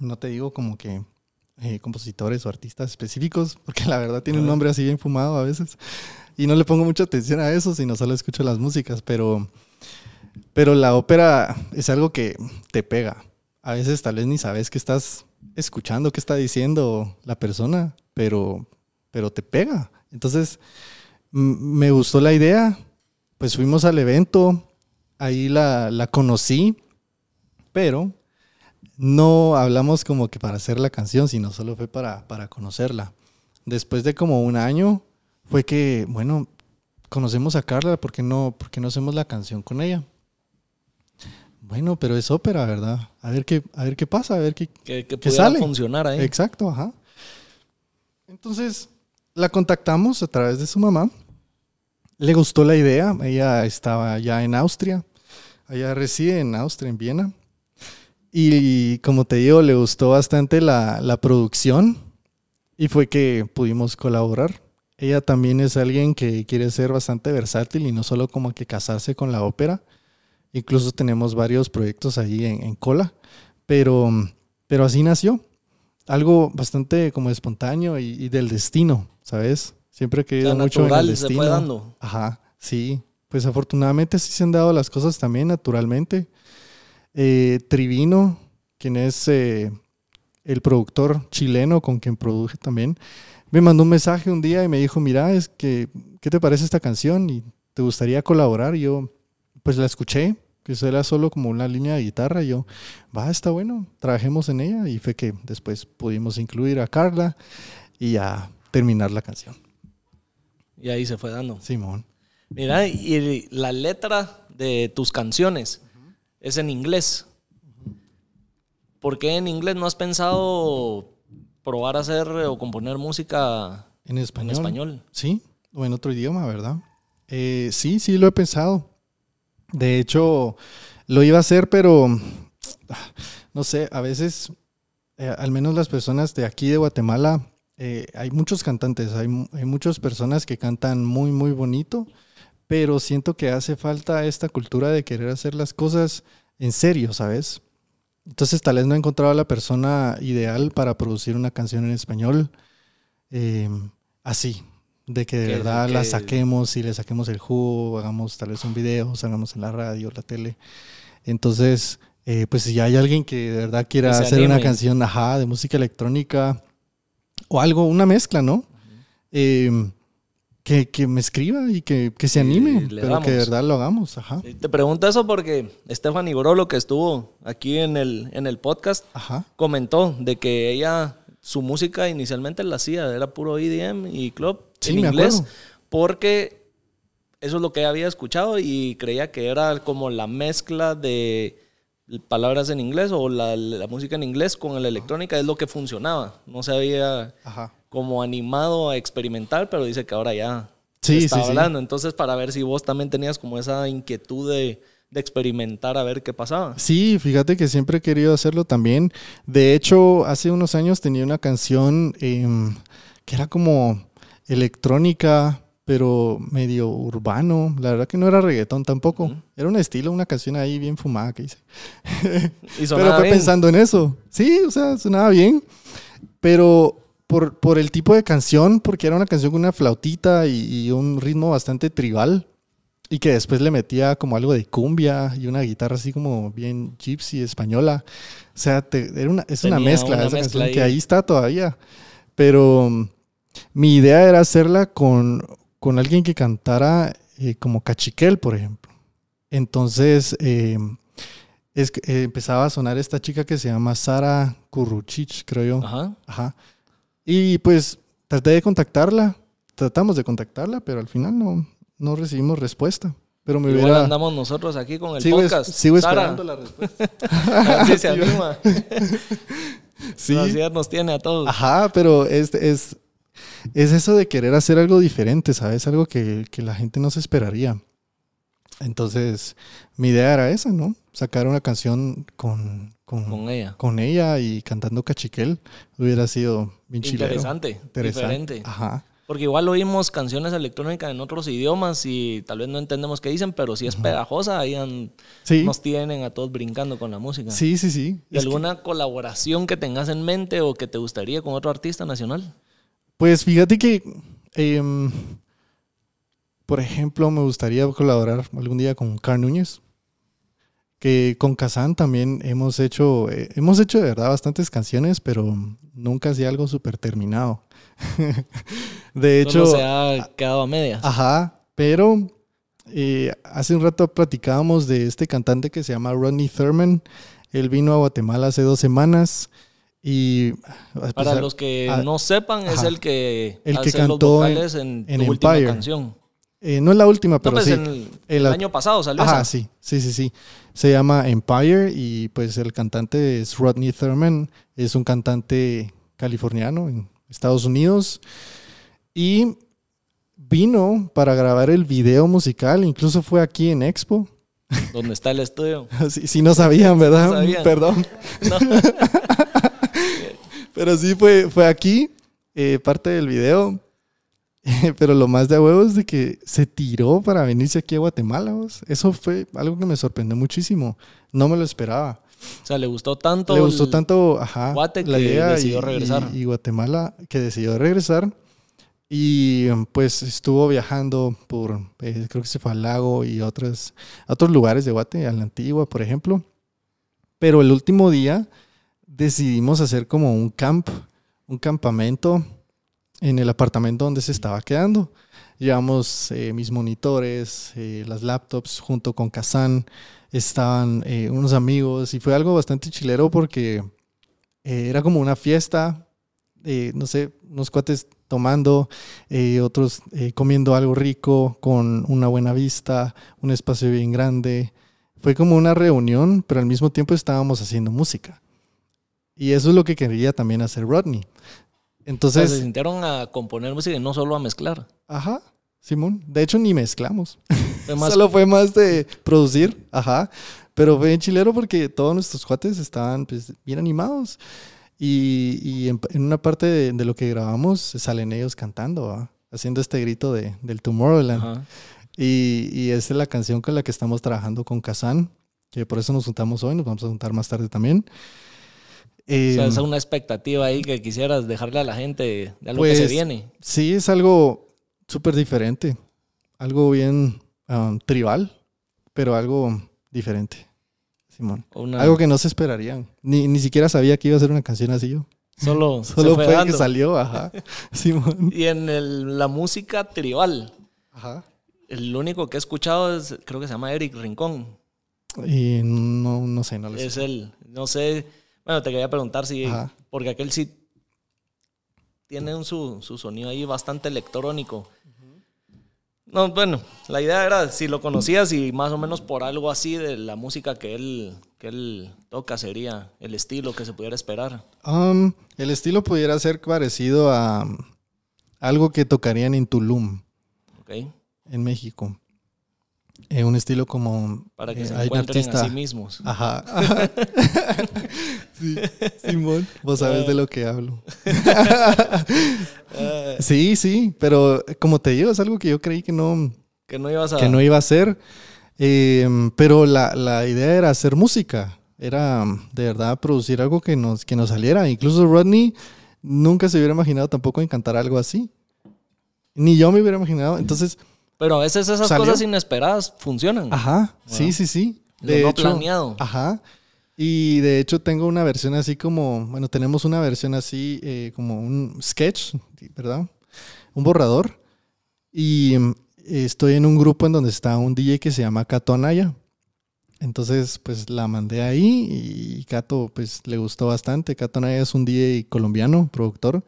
No te digo como que eh, compositores o artistas específicos, [LAUGHS] porque la verdad tiene un nombre así bien fumado a veces. Y no le pongo mucha atención a eso, sino solo escucho las músicas, pero pero la ópera es algo que te pega. A veces tal vez ni sabes qué estás escuchando, qué está diciendo la persona, pero, pero te pega. Entonces, me gustó la idea, pues fuimos al evento, ahí la, la conocí, pero no hablamos como que para hacer la canción, sino solo fue para, para conocerla. Después de como un año, fue que, bueno, conocemos a Carla, ¿por qué no, por qué no hacemos la canción con ella? Bueno, pero es ópera, ¿verdad? A ver qué, a ver qué pasa, a ver qué, que, que sale. funcionar ahí. Exacto, ajá. Entonces, la contactamos a través de su mamá. Le gustó la idea. Ella estaba ya en Austria. Ella reside en Austria, en Viena. Y como te digo, le gustó bastante la, la producción. Y fue que pudimos colaborar. Ella también es alguien que quiere ser bastante versátil y no solo como que casarse con la ópera Incluso tenemos varios proyectos ahí en, cola, pero, pero así nació. Algo bastante como espontáneo y, del destino, ¿sabes? Siempre he querido mucho en el destino. Se fue dando. Ajá, sí. Pues afortunadamente sí se han dado las cosas también naturalmente. Eh, Trivino, quien es eh, el productor chileno con quien produje también, me mandó un mensaje un día y me dijo, mira, es que, ¿qué te parece esta canción? ¿Y te gustaría colaborar? Y yo, pues la escuché que era solo como una línea de guitarra. Y yo, va, está bueno, trabajemos en ella. Y fue que después pudimos incluir a Carla y a terminar la canción. Y ahí se fue dando. Simón. Mira, y la letra de tus canciones es en inglés. ¿Por qué en inglés no has pensado probar a hacer o componer música en español? En español. Sí, o en otro idioma, ¿verdad? Eh, sí, sí, lo he pensado. De hecho, lo iba a hacer, pero no sé, a veces, eh, al menos las personas de aquí de Guatemala, eh, hay muchos cantantes, hay, muchas personas que cantan muy, muy bonito, pero siento que hace falta esta cultura de querer hacer las cosas en serio, ¿sabes? Entonces tal vez no he encontrado a la persona ideal para producir una canción en español eh, así, de que de verdad la saquemos y le saquemos el jugo, hagamos tal vez un video, salgamos en la radio, la tele. Entonces, eh, pues si hay alguien que de verdad quiera hacer una canción, ajá, de música electrónica o algo, una mezcla, ¿no? Em, que, que, me escriba y que, que se anime, pero que de verdad lo hagamos. Ajá. Te pregunto eso porque Stephanie Brolo, que estuvo aquí en el, en el podcast, comentó de que ella, su música inicialmente la hacía, era puro EDM y club en inglés, porque eso es lo que había escuchado y creía que era como la mezcla de palabras en inglés o la, música en inglés con la electrónica es lo que funcionaba. No se había como animado a experimentar, pero dice que ahora ya está hablando. Entonces, para ver si vos también tenías como esa inquietud de, experimentar a ver qué pasaba. Sí, fíjate que siempre he querido hacerlo también. De hecho, hace unos años tenía una canción em, que era como electrónica, pero medio urbano. La verdad que no era reggaetón tampoco. Era un estilo, una canción ahí bien fumada que hice. [LAUGHS] [LAUGHS] pero fue pensando en eso. Sí, o sea, sonaba bien. Pero por, por, el tipo de canción, porque era una canción con una flautita y, un ritmo bastante tribal. Y que después le metía como algo de cumbia y una guitarra así como bien gypsy, española. O sea, era una, es una mezcla, esa canción que ahí está todavía. Pero mi idea era hacerla con, con alguien que cantara eh, como cachiquel, por ejemplo. Entonces, eh, es, eh, empezaba a sonar esta chica que se llama Sara Kuruchich, creo yo. Ajá. Ajá. Y pues traté de contactarla, tratamos de contactarla, pero al final no, no recibimos respuesta. Pero me Igual andamos nosotros aquí con el podcast. Sigo esperando la respuesta. [LAUGHS] Así [LAUGHS] se anima. sí. nos tiene a todos. Ajá, pero es, es, es eso de querer hacer algo diferente, ¿sabes? Algo que, la gente no se esperaría. Entonces, mi idea era esa, ¿no? Sacar una canción con, con, ella. Con ella y cantando cachiquel. Hubiera sido bien Interesante, diferente. Ajá. Porque igual oímos canciones electrónicas en otros idiomas y tal vez no entendemos qué dicen, pero si es pegajosa, ahí nos tienen a todos brincando con la música. Sí, sí, sí. ¿Y alguna colaboración que tengas en mente o que te gustaría con otro artista nacional? Pues fíjate que, em, por ejemplo, me gustaría colaborar algún día con Carl Núñez. Que con Kazan también hemos hecho, eh, hemos hecho de verdad bastantes canciones, pero nunca hacía algo súper terminado. [LAUGHS] de hecho. se ha quedado a medias. Ajá, pero eh, hace un rato platicábamos de este cantante que se llama Rodney Thurman. Él vino a Guatemala hace dos semanas y pues, para los que no sepan, es el que el que cantó en, en, última canción. Eh, no es la última, pero pues, sí. el, año pasado salió Ajá, sí, sí, sí, sí. Se llama Empire y pues el cantante es Rodney Thurman. Es un cantante californiano en Estados Unidos. Y vino para grabar el video musical. Incluso fue aquí en Expo. ¿Dónde está el estudio? [LAUGHS] Si no sabían, ¿verdad? [LAUGHS] Perdón. [LAUGHS] No. Pero sí fue, fue aquí, eh, parte del video. [LAUGHS] Pero lo más de huevo es de que se tiró para venirse aquí a Guatemala. Eso fue algo que me sorprendió muchísimo. No me lo esperaba. O sea, le gustó tanto. Le gustó tanto, ajá, Guate la idea decidió regresar. Y, Guatemala que decidió regresar. Y pues estuvo viajando por, eh, creo que se fue al lago y otros, otros lugares de Guate, a la Antigua, por ejemplo. Pero el último día decidimos hacer como un camp, un campamento en el apartamento donde se estaba quedando. Llevamos eh, mis monitores, eh, las laptops junto con Kazan, estaban eh, unos amigos y fue algo bastante chilero porque era como una fiesta, no sé, unos cuates tomando, otros comiendo algo rico, con una buena vista, un espacio bien grande. Fue como una reunión, pero al mismo tiempo estábamos haciendo música. Y eso es lo que quería también hacer Rodney. Entonces... se sintieron a componer música y no solo a mezclar. Ajá, Simón. De hecho, ni mezclamos. [LAUGHS] Solo fue más de producir, ajá. Pero fue en chilero porque todos nuestros cuates estaban pues, bien animados. Y, en, una parte de, lo que grabamos salen ellos cantando, haciendo este grito de, del Tomorrowland. Y, y esa es la canción con la que estamos trabajando con Kazan, que por eso nos juntamos hoy, nos vamos a juntar más tarde también. O sea, es una expectativa ahí que quisieras dejarle a la gente de algo que se pues, viene. Sí, es algo súper diferente. Algo bien um, tribal, pero algo diferente. Simón. Algo que no se esperarían. Ni, ni siquiera sabía que iba a ser una canción así yo. Solo, [LAUGHS] Solo fue, que salió, ajá. [LAUGHS] Simón. Y en la música tribal. Ajá. El único que he escuchado es, creo que se llama Eric Rincón. Y no, no sé, no lo sé. Es él. No sé. Bueno, te quería preguntar si. Porque aquel sí tiene un, su, su sonido ahí bastante electrónico. No, bueno, la idea era si lo conocías y más o menos por algo así de la música que él, que él toca sería el estilo que se pudiera esperar. Um, el estilo pudiera ser parecido a algo que tocarían en Tulum, okay. en México. En un estilo como... Para que eh, se encuentren a sí mismos. Ajá. [LAUGHS] sí, Simón, vos sabes de lo que hablo. [LAUGHS] sí, sí, pero como te digo, es algo que yo creí que no... Que no ibas a... Que no iba a ser. Em, pero la, la, idea era hacer música. Era de verdad producir algo que nos, que nos saliera. Incluso Rodney nunca se hubiera imaginado tampoco en cantar algo así. Ni yo me hubiera imaginado. Entonces pero a veces esas cosas inesperadas funcionan. Ajá, sí, sí, sí. De no planeado. Ajá. Y de hecho tengo una versión así como, bueno, tenemos una versión así eh, como un sketch, ¿verdad? Un borrador. Y mm, estoy en un grupo en donde está un DJ que se llama Cato Anaya. Entonces, pues la mandé ahí y Cato, pues le gustó bastante. Cato Anaya es un DJ colombiano, productor,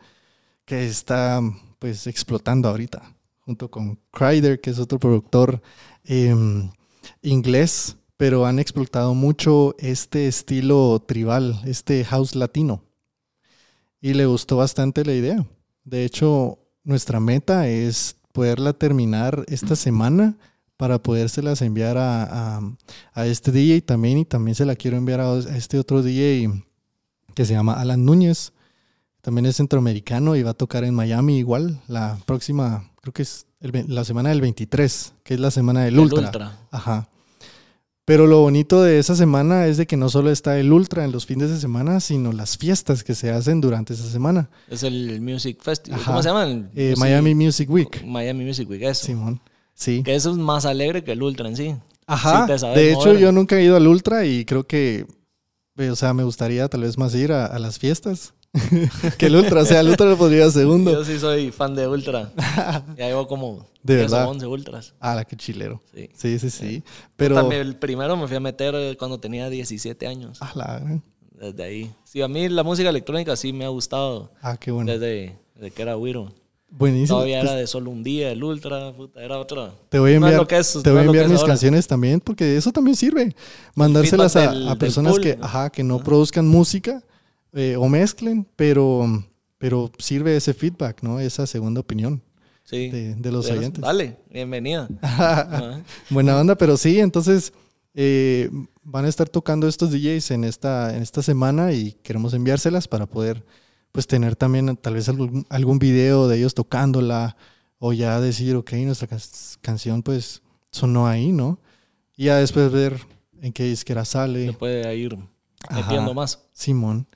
que está, pues, explotando ahorita junto con Crider, que es otro productor em, inglés, pero han explotado mucho este estilo tribal, este house latino. Y le gustó bastante la idea. De hecho, nuestra meta es poderla terminar esta semana para podérselas enviar a, a, este DJ también. Y también se la quiero enviar a, a este otro DJ que se llama Alan Núñez. También es centroamericano y va a tocar en Miami igual la próxima creo que es la semana del 23, que es la semana del ultra. Ajá. Pero lo bonito de esa semana es de que no solo está el Ultra en los fines de semana, sino las fiestas que se hacen durante esa semana. Es el Music Festival. ¿Cómo se llama? Eh, Miami Music Week. Miami Music Week, eso. Simón. Sí. Que eso es más alegre que el Ultra en sí. Ajá. de hecho, yo nunca he ido al Ultra y creo que, o sea, me gustaría tal vez más ir a las fiestas. [LAUGHS] que el Ultra, o sea, el Ultra lo podría segundo. Yo sí soy fan de Ultra. [LAUGHS] Ya llevo como de verdad. 11 Ultras. Ah, la que chilero. Sí, sí, sí. sí. Pero... También el primero me fui a meter cuando tenía 17 años. Ah, la... Desde ahí. Sí, a mí la música electrónica sí me ha gustado. Ah, qué bueno. Desde, que era Wiro. Buenísimo. Todavía era de solo un día, el ultra, puta, era otra. Te voy a enviar, te voy a enviar mis canciones también, porque eso también sirve. Mandárselas a, personas que, ajá, que no produzcan música eh, o mezclen, pero, pero sirve ese feedback, ¿no? Esa segunda opinión. De, los oyentes. Dale, bienvenida. [LAUGHS] Buena onda, pero sí, entonces eh, van a estar tocando estos DJs en esta, en esta semana y queremos enviárselas para poder pues tener también tal vez algún, algún video de ellos tocándola o ya decir, ok, nuestra canción pues sonó ahí, ¿no? Y ya después ver en qué disquera sale. Se puede ir metiendo más. Simón.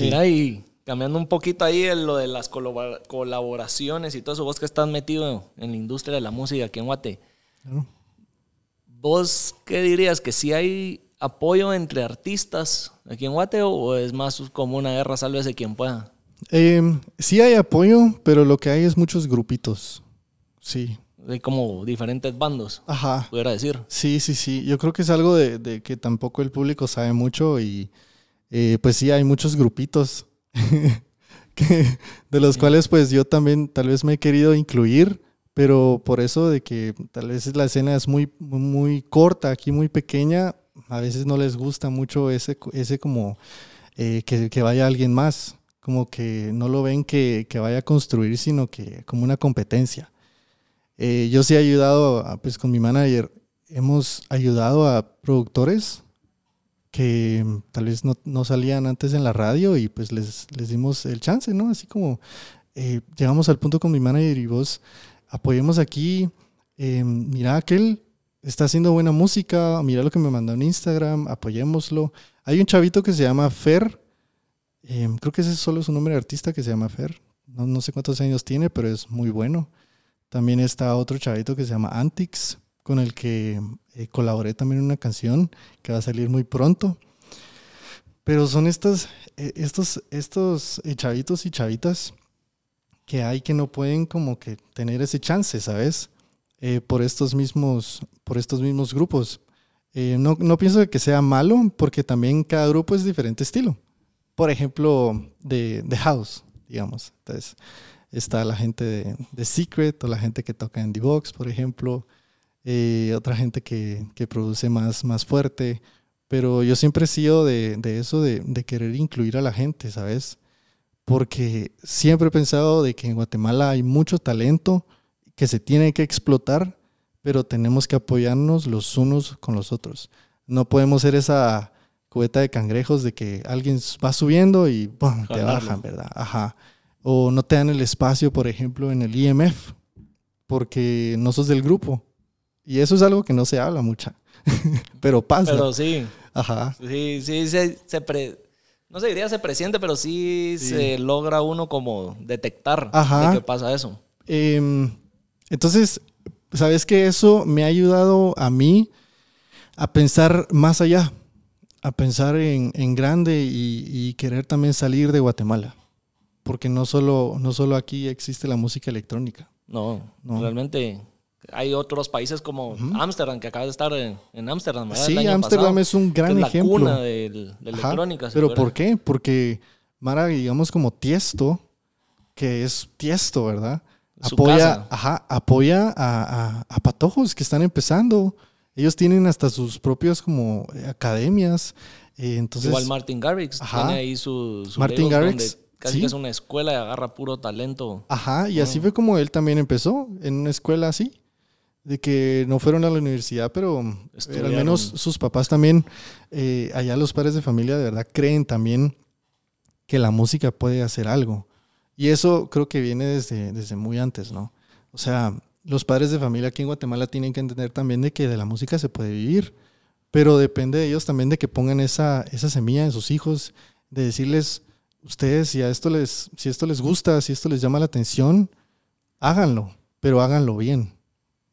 Mira, y cambiando un poquito ahí en lo de las colaboraciones y todo eso, vos que estás metido en la industria de la música aquí en Guate, ¿vos qué dirías? ¿Que si hay apoyo entre artistas aquí en Guate o es más como una guerra, sálvese quien pueda? Eh, sí hay apoyo, pero lo que hay es muchos grupitos. Sí. Hay como diferentes bandos. Ajá. Pudiera decir. Sí, sí, sí. Yo creo que es algo de, de que tampoco el público sabe mucho y eh, pues sí, hay muchos grupitos [LAUGHS] de los cuales pues yo también tal vez me he querido incluir, pero por eso de que tal vez la escena es muy, muy corta, aquí muy pequeña, a veces no les gusta mucho ese, ese como eh, que, que, vaya alguien más, como que no lo ven que, que vaya a construir, sino que como una competencia. Eh, yo sí he ayudado, pues con mi manager, hemos ayudado a productores que tal vez no, no, salían antes en la radio y pues les, les dimos el chance, ¿no? Así como eh, llegamos al punto con mi manager y vos apoyemos aquí, eh, mira aquel está haciendo buena música, mira lo que me mandó en Instagram, apoyémoslo. Hay un chavito que se llama Fer, eh, creo que ese solo es un nombre de artista que se llama Fer, no, no sé cuántos años tiene, pero es muy bueno. También está otro chavito que se llama Antix con el que eh, colaboré también en una canción que va a salir muy pronto. Pero son estas, eh, estos, estos eh, chavitos y chavitas que hay que no pueden como que tener ese chance, ¿sabes? por, estos mismos, por estos mismos grupos. no, no pienso que sea malo porque también cada grupo es diferente estilo. Por ejemplo, de, de House, digamos. Entonces, está la gente de, de, Secret o la gente que toca en The Box, por ejemplo. Eh, otra gente que, que, produce más, más fuerte, pero yo siempre he sido de, de eso, de, de, querer incluir a la gente, ¿sabes? Porque siempre he pensado de que en Guatemala hay mucho talento que se tiene que explotar, pero tenemos que apoyarnos los unos con los otros. No podemos ser esa cubeta de cangrejos de que alguien va subiendo y te bajan, ¿verdad? Ajá. O no te dan el espacio, por ejemplo, en el IMF, porque no sos del grupo. Y eso es algo que no se habla mucho, [LAUGHS] pero pasa. Pero sí. Ajá. Sí, sí, se, se no se diría se presiente, pero sí, se logra uno como detectar de que pasa eso. Em, entonces, ¿sabes que Eso me ha ayudado a mí a pensar más allá, a pensar en, en grande y, y, querer también salir de Guatemala. Porque no solo, no solo aquí existe la música electrónica. No, no. realmente hay otros países como Ámsterdam, que acaba de estar en Ámsterdam. Sí, Ámsterdam es un gran ejemplo. La cuna de, electrónica. Pero ¿por qué? Porque Mara, digamos como Tiesto, que es Tiesto, ¿verdad? apoya, ajá, apoya a, a, patojos que están empezando. Ellos tienen hasta sus propias como academias. Eh, entonces, Igual Martin Garrix tiene ahí su, Martin Garrix. Casi que es una escuela y agarra puro talento. Ajá, y así fue como él también empezó, en una escuela así de que no fueron a la universidad, pero eh, al menos sus papás también, eh, allá los padres de familia de verdad creen también que la música puede hacer algo. Y eso creo que viene desde, desde muy antes, ¿no? O sea, los padres de familia aquí en Guatemala tienen que entender también de que de la música se puede vivir, pero depende de ellos también de que pongan esa, esa semilla en sus hijos, de decirles, ustedes, si a esto les, si esto les gusta, si esto les llama la atención, háganlo, pero háganlo bien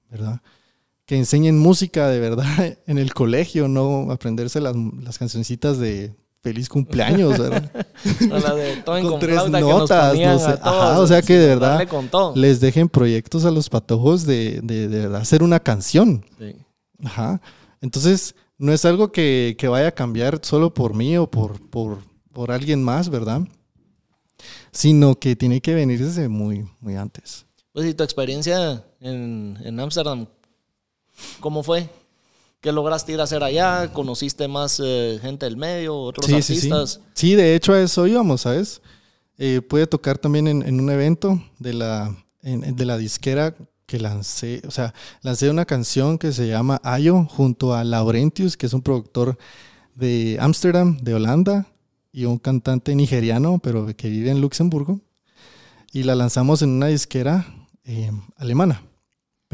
¿verdad? Que enseñen música de verdad [LAUGHS] en el colegio, no aprenderse las, las cancioncitas de feliz cumpleaños, ¿verdad? [LAUGHS] la de todo [LAUGHS] con, tres notas, no sé. Ajá, o sea que de verdad les dejen proyectos a los patojos de, de, de verdad hacer una canción. Sí. Ajá. Entonces, no es algo que, que, vaya a cambiar solo por mí o por, por, por alguien más, ¿verdad? Sino que tiene que venir desde muy, muy antes. Pues, ¿y tu experiencia en Ámsterdam, ¿cómo fue? ¿Qué lograste ir a hacer allá? ¿Conociste más eh, gente del medio, otros artistas? Sí, sí. sí, de hecho a eso íbamos, ¿sabes? Eh, pude tocar también en, un evento de la, de la disquera que lancé, o sea, lancé una canción que se llama Ayo junto a Laurentius, que es un productor de Ámsterdam, de Holanda, y un cantante nigeriano, pero que vive en Luxemburgo. Y la lanzamos en una disquera eh, alemana.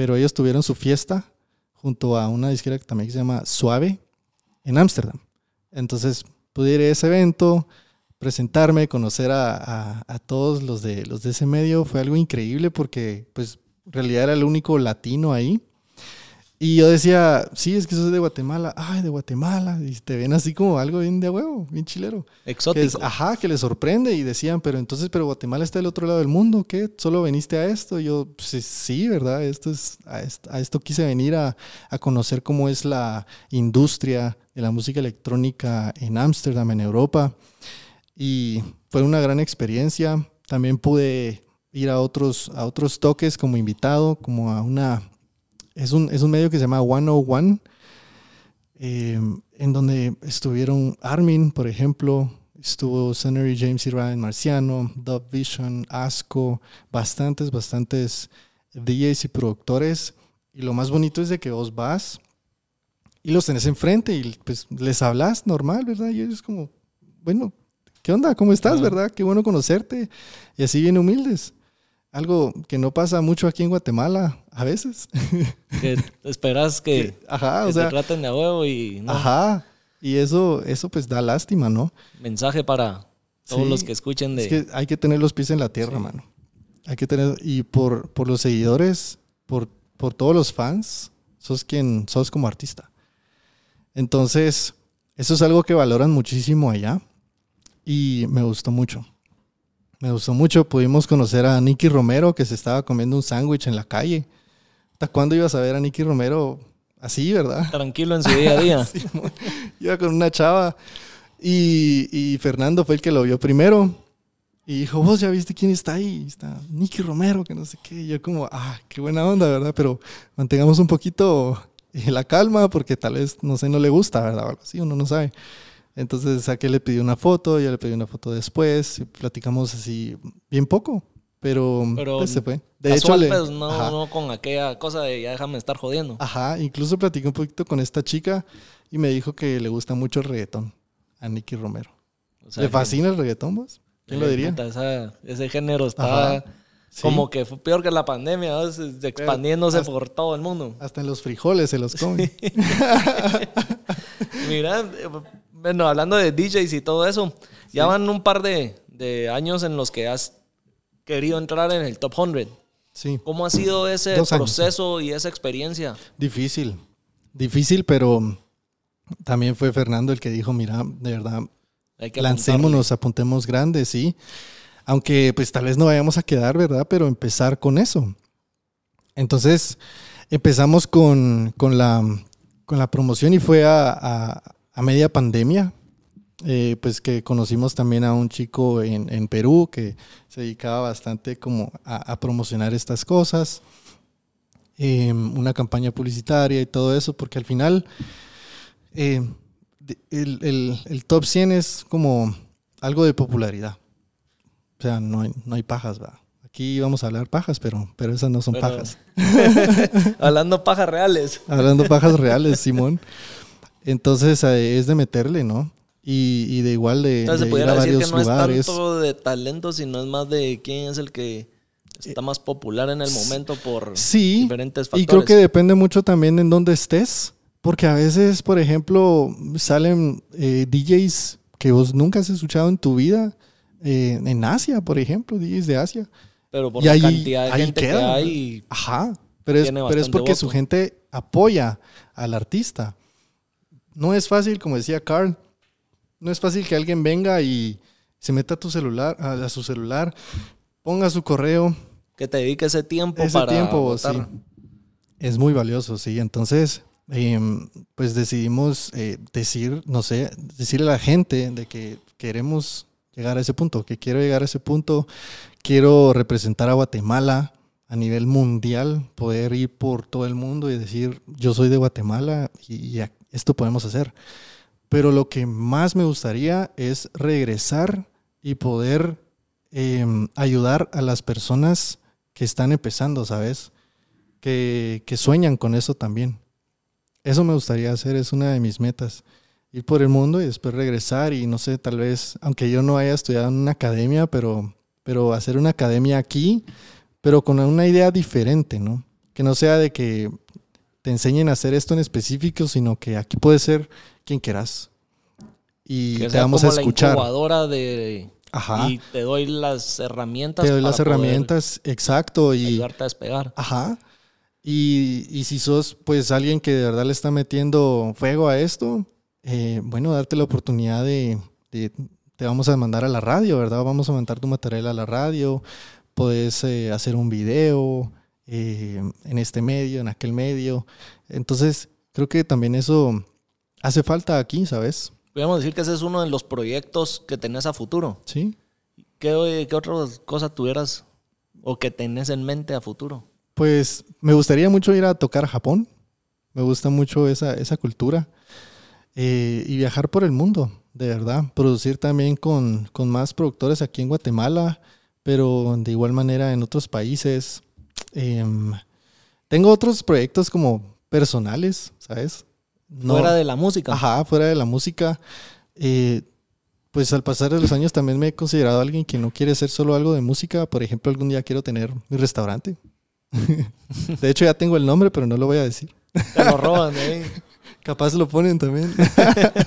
Pero ellos tuvieron su fiesta junto a una disquera que también se llama Suave en Ámsterdam. Entonces pude ir a ese evento, presentarme, conocer a, a, todos los de, los de ese medio. Fue algo increíble porque pues en realidad era el único latino ahí. Y yo decía, sí, es que soy de Guatemala. Ay, de Guatemala. Y te ven así como algo bien de huevo, bien chilero. Exótico. ajá, que les sorprende. Y decían, pero entonces, pero Guatemala está del otro lado del mundo. ¿Qué? ¿Solo veniste a esto? Y yo, pues, sí, ¿verdad? Esto es, a, esto, quise venir a, a, conocer cómo es la industria de la música electrónica en Ámsterdam, en Europa. Y fue una gran experiencia. también pude ir a otros, a otros toques como invitado, como a una... Es un, es un medio que se llama 101, eh, en donde estuvieron Armin, por ejemplo, estuvo Senator James y Ryan Marciano, Dub Vision, Asco, bastantes, bastantes DJs y productores. Y lo más bonito es de que vos vas y los tenés enfrente y pues les hablas normal, ¿verdad? Y ellos como, bueno, ¿qué onda? ¿Cómo estás, verdad? Qué bueno conocerte. Y así bien humildes. Algo que no pasa mucho aquí en Guatemala, a veces. [LAUGHS] Que esperas que, ajá, o sea, te traten de huevo y... Ajá. Y eso, eso pues da lástima, ¿no? Mensaje para todos los que escuchen de... Es que hay que tener los pies en la tierra, mano. Hay que tener... Y por, por los seguidores, por, por todos los fans, sos quien sos como artista. Entonces, eso es algo que valoran muchísimo allá y me gustó mucho. Me gustó mucho. Pudimos conocer a Nicky Romero que se estaba comiendo un sándwich en la calle. ¿Hasta cuándo ibas a ver a Nicky Romero así, verdad? Tranquilo en su día a día. [LAUGHS] iba con una chava y, y, Fernando fue el que lo vio primero. Y dijo, vos ya viste quién está ahí. Está Nicky Romero, que no sé qué. Y yo como, ah, qué buena onda, ¿verdad? Pero mantengamos un poquito la calma porque tal vez, no sé, no le gusta, ¿verdad? O algo así, uno no sabe. Entonces a le pidió una foto, yo le pedí una foto después, y platicamos así bien poco, pero, pues, se fue. De hecho, pues, no, no, con aquella cosa de ya déjame estar jodiendo. Ajá, incluso platicé un poquito con esta chica y me dijo que le gusta mucho el reggaetón a Nicky Romero. ¿Le fascina el reggaetón, vos? ¿Quién lo diría? ese género está como que fue peor que la pandemia, expandiéndose por todo el mundo. Hasta en los frijoles se los comen. [LAUGHS] [LAUGHS] Mira, bueno, hablando de DJs y todo eso, ya van un par de, años en los que has querido entrar en el top 100. Sí. ¿Cómo ha sido ese proceso y esa experiencia? Difícil, difícil, pero también fue Fernando el que dijo, mira, de verdad, lancémonos, apuntemos grandes, sí. Aunque pues tal vez no vayamos a quedar, ¿verdad? Pero empezar con eso. Entonces empezamos con, la, con la, promoción y fue a, media pandemia. Eh, pues que conocimos también a un chico en, Perú que se dedicaba bastante como a, promocionar estas cosas, em, una campaña publicitaria y todo eso, porque al final eh, el, el, top 100 es como algo de popularidad. O sea, no hay, no hay pajas, va. Aquí vamos a hablar pajas, pero, pero esas no son pajas. [LAUGHS] Hablando pajas reales. Hablando pajas reales, Simón. [LAUGHS] Entonces eh, es de meterle, ¿no? Y, y de igual de, Entonces, de ir a varios que no lugares. es tanto de talento, sino es más de quién es el que está más popular en el momento por sí, diferentes factores. Y creo que depende mucho también en dónde estés. Porque a veces, por ejemplo, salen eh, DJs que vos nunca has escuchado en tu vida eh, en Asia, por ejemplo, DJs de Asia. Pero por la cantidad de gente que hay. Ajá. Pero es, pero es porque su gente apoya al artista. No es fácil, como decía Carl, no es fácil que alguien venga y se meta a tu celular, a, su celular, ponga su correo. Que te dedique ese tiempo ese tiempo, sí. Es muy valioso, sí. Entonces, em, pues decidimos eh, decir, no sé, decirle a la gente de que queremos llegar a ese punto, que quiero llegar a ese punto, quiero representar a Guatemala a nivel mundial, poder ir por todo el mundo y decir, yo soy de Guatemala y, esto podemos hacer. Pero lo que más me gustaría es regresar y poder em, ayudar a las personas que están empezando, ¿sabes? Que, que sueñan con eso también. Eso me gustaría hacer, es una de mis metas ir por el mundo y después regresar y no sé, tal vez, aunque yo no haya estudiado en una academia, pero, pero hacer una academia aquí, pero con una idea diferente, ¿no? Que no sea de que te enseñen a hacer esto en específico, sino que aquí puede ser quien quieras. Y te vamos a escuchar. La de Ajá. Y te doy las herramientas. Te doy las herramientas, exacto. Y ayudarte a despegar. Ajá. Y, y, si sos pues alguien que de verdad le está metiendo fuego a esto, eh, bueno, darte la oportunidad de, te vamos a mandar a la radio, ¿verdad? Vamos a mandar tu material a la radio, puedes eh, hacer un video eh, en este medio, en aquel medio. Entonces, creo que también eso hace falta aquí, ¿sabes? Podríamos decir que ese es uno de los proyectos que tenés a futuro. Sí. ¿Qué, qué otra cosa tuvieras o que tenés en mente a futuro? Pues me gustaría mucho ir a tocar a Japón. Me gusta mucho esa, esa cultura. Eh, y viajar por el mundo, de verdad. Producir también con, con, más productores aquí en Guatemala, pero de igual manera en otros países. Em, tengo otros proyectos como personales, ¿sabes? fuera de la música. Ajá, fuera de la música. Eh, pues al pasar de los años también me he considerado alguien que no quiere hacer solo algo de música. Por ejemplo, algún día quiero tener mi restaurante. [LAUGHS] de hecho, ya tengo el nombre, pero no lo voy a decir. Te lo roban, ¿eh? [LAUGHS] Capaz lo ponen también.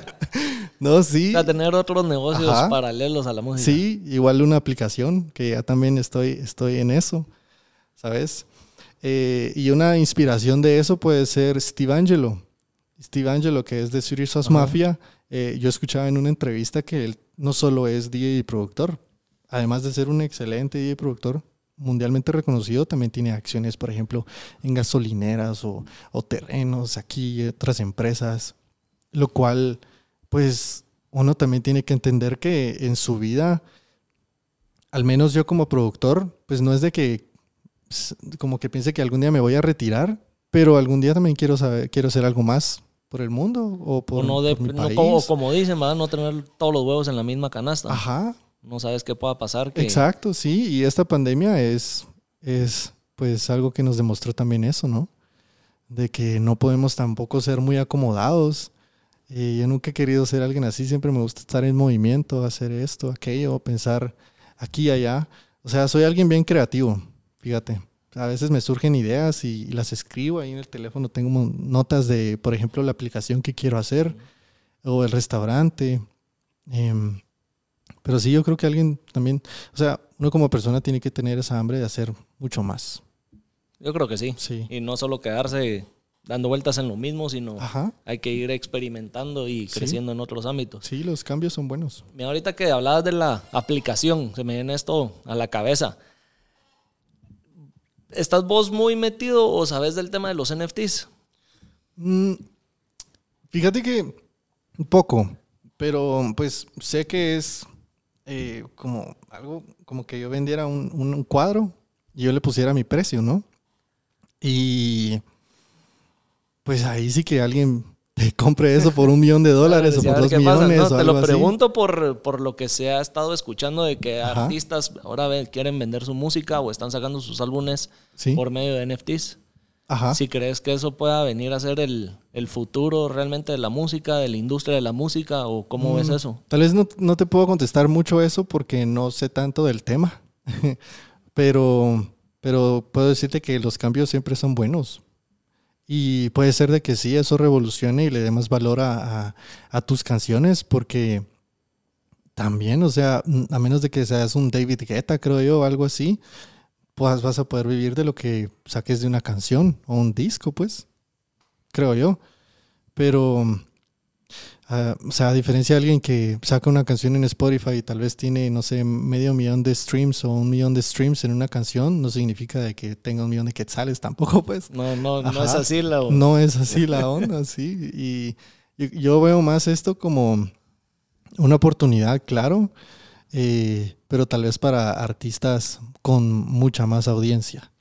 [LAUGHS] no, sí. A tener otros negocios paralelos a la música. Sí, igual una aplicación, que ya también estoy, estoy en eso, ¿sabes? Eh, y una inspiración de eso puede ser Steve Angelo. Steve Angelo, que es de House Mafia. Eh, yo escuchaba en una entrevista que él no solo es DJ y productor, además de ser un excelente DJ y productor, mundialmente reconocido, también tiene acciones, por ejemplo, en gasolineras o, terrenos aquí, otras empresas, lo cual, pues, uno también tiene que entender que en su vida, al menos yo como productor, pues no es de que, como que piense que algún día me voy a retirar, pero algún día también quiero saber, quiero hacer algo más por el mundo o por, no de, como, como, dicen, ¿verdad? no tener todos los huevos en la misma canasta. Ajá, no sabes qué pueda pasar. Exacto, sí, y esta pandemia es, es pues algo que nos demostró también eso, ¿no? De que no podemos tampoco ser muy acomodados. Eh, yo nunca he querido ser alguien así, siempre me gusta estar en movimiento, hacer esto, aquello, pensar aquí y allá. O sea, soy alguien bien creativo, fíjate. A veces me surgen ideas y, las escribo ahí en el teléfono. Tengo notas de, por ejemplo, la aplicación que quiero hacer o el restaurante. Eh, pero sí, yo creo que alguien también, o sea, uno como persona tiene que tener esa hambre de hacer mucho más. Yo creo que sí. sí. Y no solo quedarse dando vueltas en lo mismo, sino hay que ir experimentando y creciendo en otros ámbitos. Sí, los cambios son buenos. Mira, ahorita que hablabas de la aplicación, se me viene esto a la cabeza. ¿Estás vos muy metido o sabes del tema de los NFTs? Mm, fíjate que un poco, pero pues sé que es eh, como algo, como que yo vendiera un, cuadro y yo le pusiera mi precio, ¿no? Y pues ahí sí que alguien te compre eso por un millón de [LAUGHS] dólares o por dos millones. te lo pregunto por, por, lo que se ha estado escuchando de que artistas ahora quieren vender su música o están sacando sus álbumes por medio de NFTs. Si crees que eso pueda venir a ser el, futuro realmente de la música, de la industria de la música, o cómo ves mm, eso? Tal vez no, te puedo contestar mucho eso porque no sé tanto del tema, [LAUGHS] pero, pero puedo decirte que los cambios siempre son buenos. Y puede ser de que sí, eso revolucione y le dé más valor a, tus canciones porque también, o sea, a menos de que seas un David Guetta, creo yo, o algo así, pues vas a poder vivir de lo que saques de una canción o un disco, pues, creo yo. Pero, ah, o sea, a diferencia de alguien que saca una canción en Spotify y tal vez tiene, no sé, medio millón de streams o un millón de streams en una canción, no significa de que tenga un millón de quetzales tampoco, [LAUGHS] pues. No, no, no es así la onda. No es así la onda, sí. Y yo veo más esto como una oportunidad, claro eh, pero tal vez para artistas con mucha más audiencia.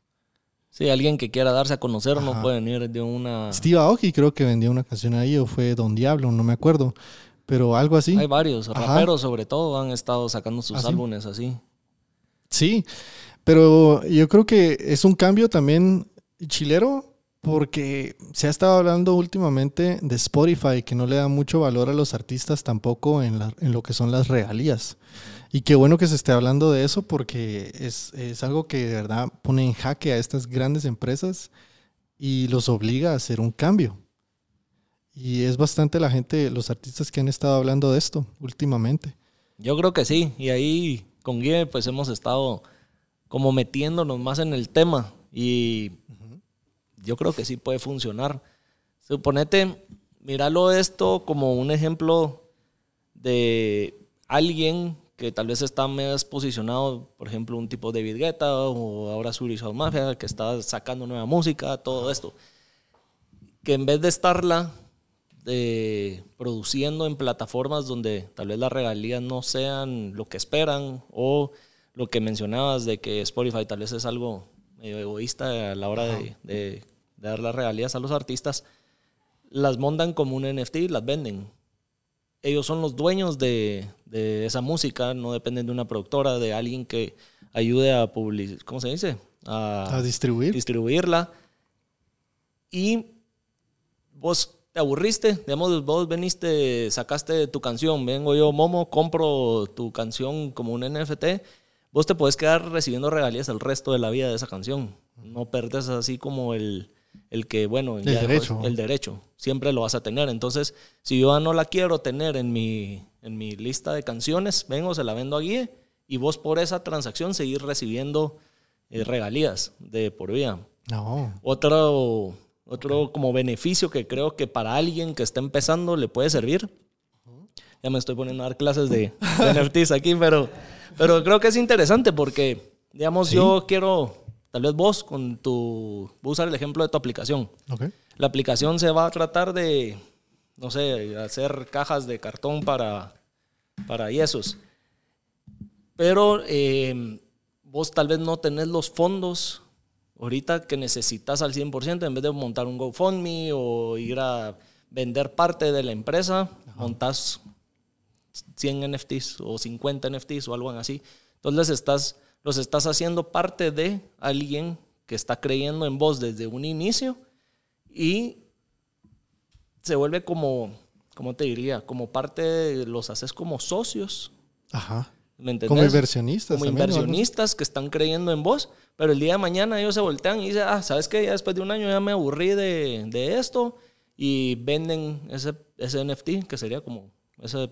Sí, alguien que quiera darse a conocer no puede venir de una... Steve Aoki creo que vendió una canción ahí o fue Don Diablo, no me acuerdo, pero algo así. Hay varios, raperos sobre todo han estado sacando sus ¿Ah, álbumes así. Sí, pero yo creo que es un cambio también chilero porque se ha estado hablando últimamente de Spotify, que no le da mucho valor a los artistas tampoco en, en lo que son las regalías. Y qué bueno que se esté hablando de eso porque es, es, algo que de verdad pone en jaque a estas grandes empresas y los obliga a hacer un cambio. Y es bastante la gente, los artistas que han estado hablando de esto últimamente. Yo creo que sí. Y ahí con Guille pues hemos estado como metiéndonos más en el tema. Y yo creo que sí puede funcionar. Suponete, míralo esto como un ejemplo de alguien que tal vez está más posicionado, por ejemplo, un tipo David Guetta o ahora Suri Mafia, que está sacando nueva música, todo esto. Que en vez de estarla eh, produciendo en plataformas donde tal vez las regalías no sean lo que esperan o lo que mencionabas de que Spotify tal vez es algo medio egoísta a la hora de, de, dar las regalías a los artistas, las montan como un NFT y las venden. Ellos son los dueños de, de esa música, no dependen de una productora, de alguien que ayude a publicar, ¿cómo se dice? A, distribuir. distribuirla. Y vos te aburriste, digamos, vos veniste, sacaste tu canción, vengo yo, Momo, compro tu canción como un NFT, vos te puedes quedar recibiendo regalías el resto de la vida de esa canción. No perdes así como el, el que, bueno, el derecho. el derecho. Siempre lo vas a tener. Entonces, si yo no la quiero tener en mi, en mi lista de canciones, vengo, se la vendo a Guille y vos por esa transacción seguir recibiendo eh, regalías de por vida. No. Otro otro como beneficio que creo que para alguien que está empezando le puede servir. Ya me estoy poniendo a dar clases de, [LAUGHS] NFTs aquí, pero, pero creo que es interesante porque, digamos, yo quiero, tal vez vos con tu, voy a usar el ejemplo de tu aplicación. La aplicación se va a tratar de, no sé, hacer cajas de cartón para, para yesos. Pero eh, vos tal vez no tenés los fondos Ahorita que necesitas al 100%, en vez de montar un GoFundMe o ir a vender parte de la empresa, montas 100 NFTs o 50 NFTs o algo así. Entonces estás, los estás haciendo parte de alguien que está creyendo en vos desde un inicio y se vuelve como, ¿cómo te diría? Como parte, los haces como socios. Ajá. Como inversionistas. Como inversionistas que están creyendo en vos, pero el día de mañana ellos se voltean y dicen, ah, ¿sabes qué? Ya después de un año ya me aburrí de, de esto y venden ese, ese NFT, que sería como ese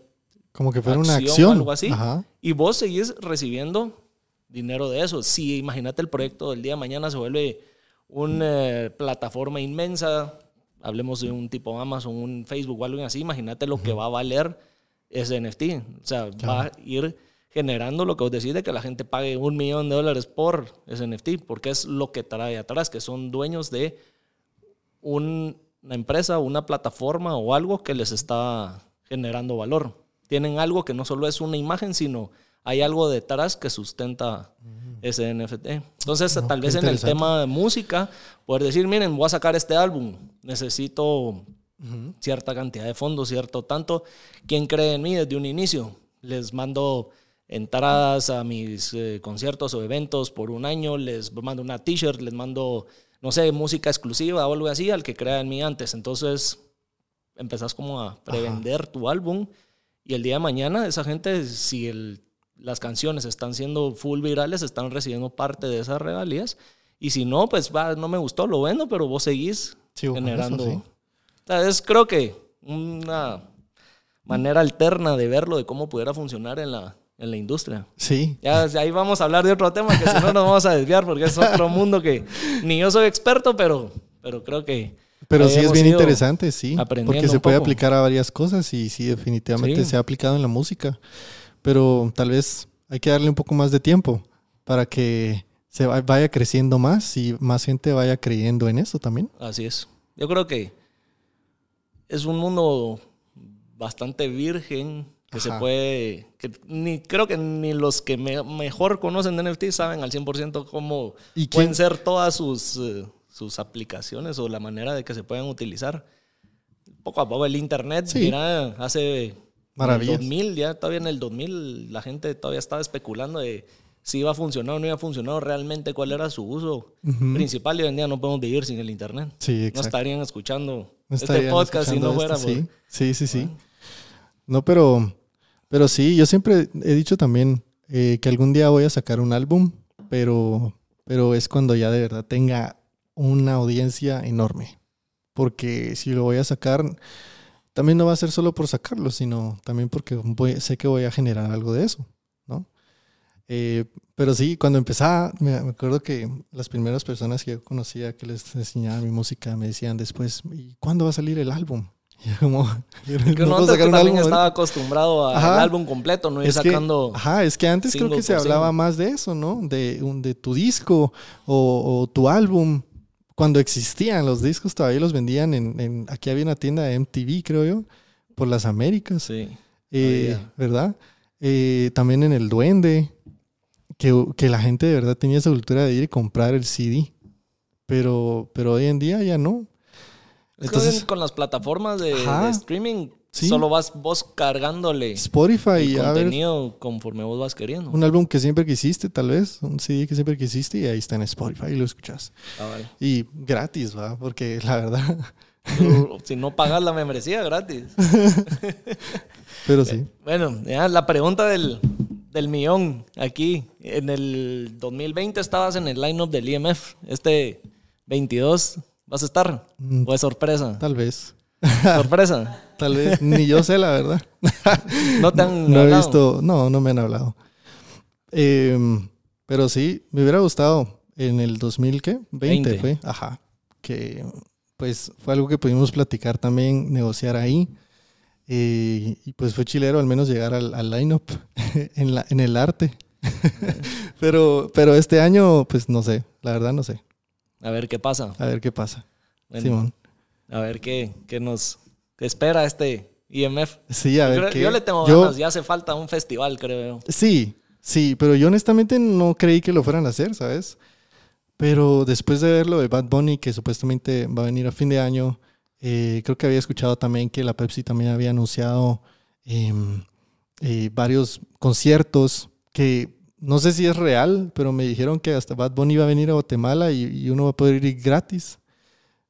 como que fuera una acción. O algo así. Y vos seguís recibiendo dinero de eso. Si imagínate el proyecto del día de mañana se vuelve una plataforma inmensa, hablemos de un tipo Amazon, un Facebook o algo así, imagínate lo que va a valer ese NFT. O sea, va a ir generando lo que os decís de que la gente pague un millón de dólares por ese NFT, porque es lo que trae atrás, que son dueños de una empresa, una plataforma o algo que les está generando valor. Tienen algo que no solo es una imagen, sino hay algo detrás que sustenta ese NFT. Entonces, tal vez en el tema de música, poder decir, miren, voy a sacar este álbum, necesito cierta cantidad de fondos, cierto tanto. ¿Quién cree en mí desde un inicio? Les mando entradas a mis eh, conciertos o eventos por un año, les mando una t-shirt, les mando, no sé, música exclusiva o algo así al que crea en mí antes. Entonces empezás como a prevender tu álbum y el día de mañana esa gente, si el, las canciones están siendo full virales, están recibiendo parte de esas regalías. Y si no, pues va, no me gustó, lo vendo, pero vos seguís generando. es creo que una manera alterna de verlo, de cómo pudiera funcionar en la, en la industria. Sí. Ya ahí vamos a hablar de otro tema que si no nos vamos a desviar porque es otro mundo que ni yo soy experto, pero, pero creo que... Pero sí es bien interesante, sí. Porque se puede aplicar a varias cosas y sí, definitivamente se ha aplicado en la música. Pero tal vez hay que darle un poco más de tiempo para que se vaya creciendo más y más gente vaya creyendo en eso también. Así es. Yo creo que es un mundo bastante virgen que se puede, que ni creo que ni los que mejor conocen de NFT saben al 100% cómo pueden ser todas sus, eh, sus aplicaciones o la manera de que se puedan utilizar. Poco a poco el internet, mira, hace Maravillas. 2000, ya todavía en el 2000 la gente todavía estaba especulando de si iba a funcionar o no iba a funcionar realmente, cuál era su uso principal y hoy en día no podemos vivir sin el internet. Sí, no estarían escuchando este podcast si no fuera. sí, sí, sí, sí. No, pero pero sí, yo siempre he dicho también eh, que algún día voy a sacar un álbum, pero, pero es cuando ya de verdad tenga una audiencia enorme. Porque si lo voy a sacar, también no va a ser solo por sacarlo, sino también porque sé que voy a generar algo de eso, ¿no? Eh, pero sí, cuando empezaba, me, acuerdo que las primeras personas que yo conocía que les enseñaba mi música me decían después, ¿y cuándo va a salir el álbum? Y como, [LAUGHS] que no, antes también estaba acostumbrado al álbum completo, no ir sacando. ajá, es que antes creo que se hablaba más de eso, ¿no? De, un, de tu disco o, tu álbum cuando existían los discos, todavía los vendían en, en- aquí había una tienda de MTV, creo yo, por las Américas. Sí. Eh. ¿Verdad? Eh, también en el Duende, que, que la gente de verdad tenía esa cultura de ir y comprar el CD. Pero, pero hoy en día ya no. Entonces- con las plataformas de streaming, Sí. solo vas vos cargándole Spotify, el ver, contenido conforme vos vas queriendo. un álbum que siempre quisiste, tal vez, un CD que siempre quisiste y ahí está en Spotify y lo escuchas. Ah, vale. Y gratis, ¿va? Porque la verdad, Tú, si no pagas la membresía, gratis. [LAUGHS] pero sí. Bueno, ya la pregunta del, del millón aquí. En el 2020 estabas en el line-up del IMF. Este 22, ¿vas a estar? Mm. ¿O es sorpresa? Tal vez. ¿Sorpresa? [LAUGHS] Tal vez, ni yo sé la verdad. No te han [LAUGHS] no he visto, no, no me han hablado. Em, pero sí, me hubiera gustado en el 2000, ¿qué? 20 20. fue, ajá. Que pues fue algo que pudimos platicar también, negociar ahí. Eh, y pues fue chilero al menos llegar al, al line-up [LAUGHS] en, la- en el arte. [LAUGHS] pero, pero este año, pues no sé, la verdad no sé. A ver qué pasa. A ver qué pasa. Bueno, Simón. a ver qué, qué nos espera este IMF. Sí, a ver yo le tengo Yo- ganas, ya hace falta un festival, creo. Sí, sí, pero yo honestamente no creí que lo fueran a hacer, ¿sabes? Pero después de ver lo de Bad Bunny, que supuestamente va a venir a fin de año, eh, creo que había escuchado también que la Pepsi también había anunciado em, eh, varios conciertos que no sé si es real, pero me dijeron que hasta Bad Bunny va a venir a Guatemala y, y uno va a poder ir gratis.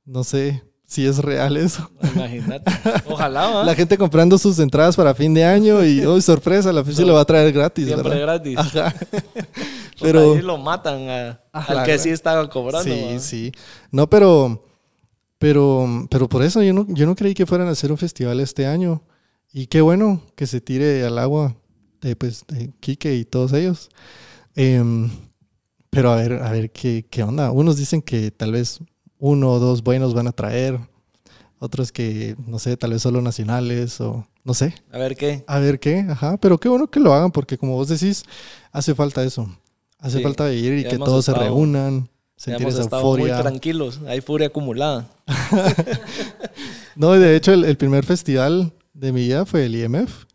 No sé si es real eso. Imagínate. Ojalá, ¿va? La gente comprando sus entradas para fin de año y, [LAUGHS] oh, sorpresa, la Pepsi lo va a traer gratis, Siempre ¿verdad? gratis. Ajá. Pero [LAUGHS] Pero- ahí lo matan a- Ajá, al que sí estaba cobrando. Sí, sí. No, pero, pero, pero por eso yo no, yo no creí que fueran a hacer un festival este año. Y qué bueno que se tire al agua de, pues, de Quique y todos ellos. Em, pero a ver, a ver qué, qué onda. Unos dicen que tal vez uno o dos buenos van a traer. Otros que, no sé, tal vez solo nacionales o no sé. A ver qué. A ver qué, ajá. Pero qué bueno que lo hagan porque como vos decís, hace falta eso. Hace Sí, falta ir y ya que todos se reúnan, sentir esa euforia. muy tranquilos. Hay furia acumulada. [LAUGHS] No, y de hecho el, el primer festival de mi vida fue el IMF,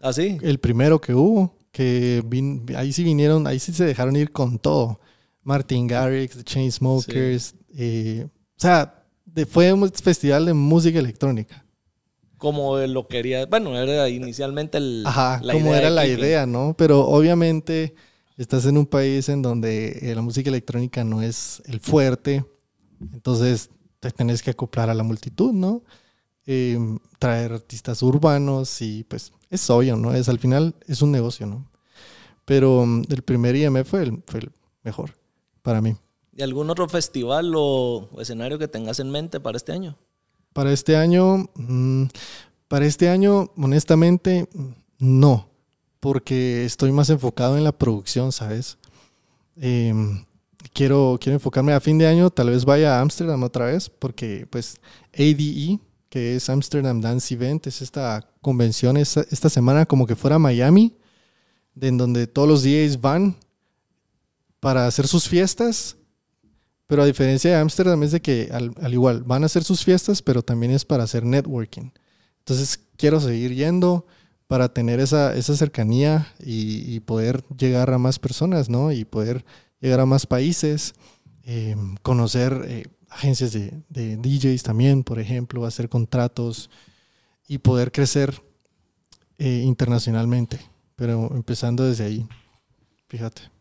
¿Ah, sí? el primero que hubo, que vin- ahí sí vinieron, ahí sí se dejaron ir con todo. Martin Garrix, The Chainsmokers, eh, o sea, de- fue un festival de música electrónica. Como lo quería. Bueno, era inicialmente el, Ajá, la como idea era la idea, ¿no? Pero obviamente estás en un país en donde eh, la música electrónica no es el fuerte, entonces te tenés que acoplar a la multitud, ¿no? Eh, traer artistas urbanos y pues es obvio, ¿no? Es al final es un negocio, ¿no? Pero mm, el primer IMF fue el, fue el mejor para mí. ¿Y algún otro festival o, escenario que tengas en mente para este año? Para este año, mm, para este año, honestamente, no, porque estoy más enfocado en la producción, ¿sabes? Em, quiero, quiero enfocarme a fin de año, tal vez vaya a Ámsterdam otra vez, porque pues ADE, que es Amsterdam Dance Event, es esta convención esta, semana como que fuera Miami, en donde todos los DJs van para hacer sus fiestas pero a diferencia de Ámsterdam es de que al, al igual van a hacer sus fiestas, pero también es para hacer networking. Entonces quiero seguir yendo para tener esa, esa cercanía y, poder llegar a más personas, ¿no? Y poder llegar a más países, eh, conocer eh, agencias de, de DJs también, por ejemplo, hacer contratos y poder crecer eh, internacionalmente. Pero empezando desde ahí, fíjate.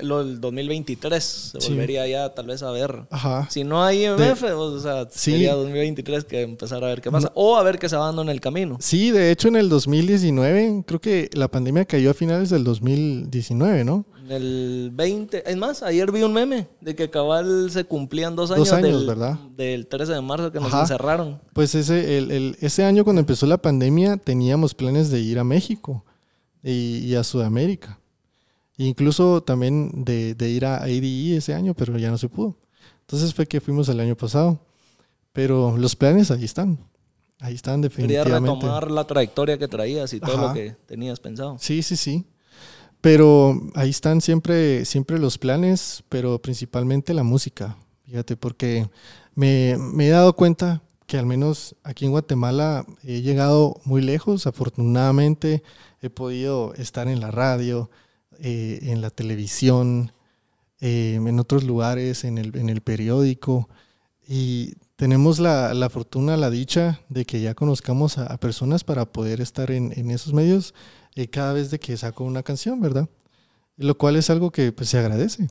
Lo del 2023 se Sí. volvería ya tal vez a ver. Ajá. Si no hay IMF, o sea, Sí. sería 2023 que empezar a ver qué pasa. O a ver qué se va dando en el camino. Sí, de hecho en el 2019, creo que la pandemia cayó a finales del 2019, ¿no? En el 20, es más, ayer vi un meme de que cabal se cumplían dos años, Dos años, del, ¿verdad? del 13 de marzo que nos Ajá. encerraron. Pues ese, el, el- ese año cuando empezó la pandemia teníamos planes de ir a México y, y a Sudamérica. Incluso también de, de ir a ADE ese año, pero ya no se pudo. Entonces fue que fuimos el año pasado. Pero los planes ahí están. Ahí están Quería definitivamente. retomar la trayectoria que traías y todo Ajá. lo que tenías pensado. Sí, sí, sí. Pero ahí están siempre, siempre los planes, pero principalmente la música. fíjate, porque me, me he dado cuenta que al menos aquí en Guatemala he llegado muy lejos. Afortunadamente he podido estar en la radio, eh, en la televisión, eh, en otros lugares, en el, en el periódico. Y tenemos la, la, fortuna, la dicha de que ya conozcamos a, personas para poder estar en, en esos medios eh, cada vez de que saco una canción, ¿verdad? Lo cual es algo que pues, se agradece.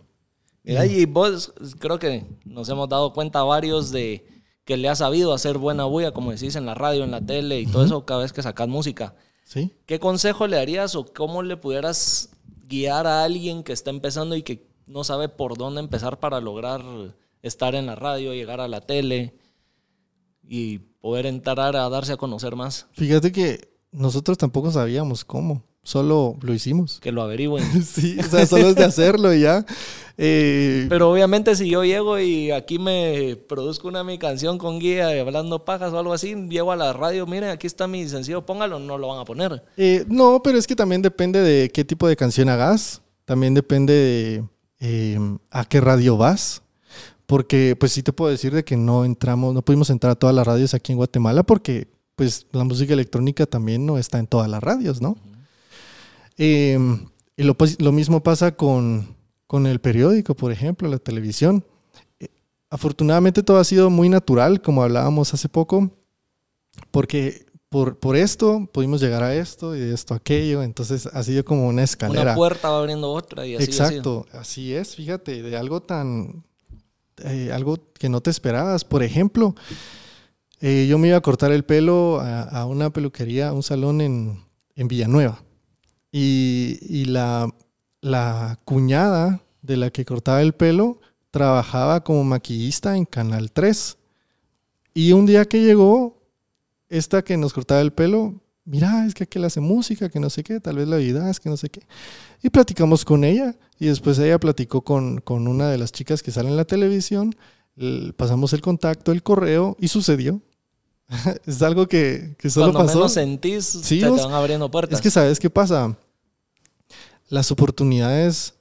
Mira, y vos creo que nos hemos dado cuenta varios de que le has sabido hacer buena bulla, como decís, en la radio, en la tele y todo eso cada vez que sacas música. ¿Sí? ¿Qué consejo le darías o cómo le pudieras guiar a alguien que está empezando y que no sabe por dónde empezar para lograr estar en la radio, llegar a la tele y poder entrar a darse a conocer más? Fíjate que nosotros tampoco sabíamos cómo solo lo hicimos. Que lo averigüen. [LAUGHS] sí, o sea, solo es de hacerlo y ya. Eh, Pero obviamente si yo llego y aquí me produzco una mi canción con guía hablando pajas o algo así, llego a la radio, miren, aquí está mi sencillo, póngalo, no lo van a poner. Eh, no, pero es que también depende de qué tipo de canción hagas, también depende de eh, a qué radio vas. Porque pues sí te puedo decir de que no entramos, no pudimos entrar a todas las radios aquí en Guatemala porque pues la música electrónica también no está en todas las radios, ¿no? Y lo, lo, mismo pasa con, con, el periódico, por ejemplo, la televisión. Eh, afortunadamente todo ha sido muy natural, como hablábamos hace poco, porque por, por esto pudimos llegar a esto y de esto a aquello, entonces ha sido como una escalera. Una puerta va abriendo otra y así Exacto, así es, fíjate, de algo tan, eh, algo que no te esperabas. Por ejemplo, eh, yo me iba a cortar el pelo a, a una peluquería, a un salón en, en Villanueva. Y, la, la, cuñada de la que cortaba el pelo trabajaba como maquillista en Canal 3. Y un día que llegó, esta que nos cortaba el pelo, mira, es que aquel hace música, que no sé qué, tal vez la vida es que no sé qué. Y platicamos con ella. Y después ella platicó con, con una de las chicas que sale en la televisión. pasamos el contacto, el correo y sucedió. [LAUGHS] es algo que, que solo Cuando pasó. menos sentís, se te van abriendo puertas. Es que sabes qué pasa. Las oportunidades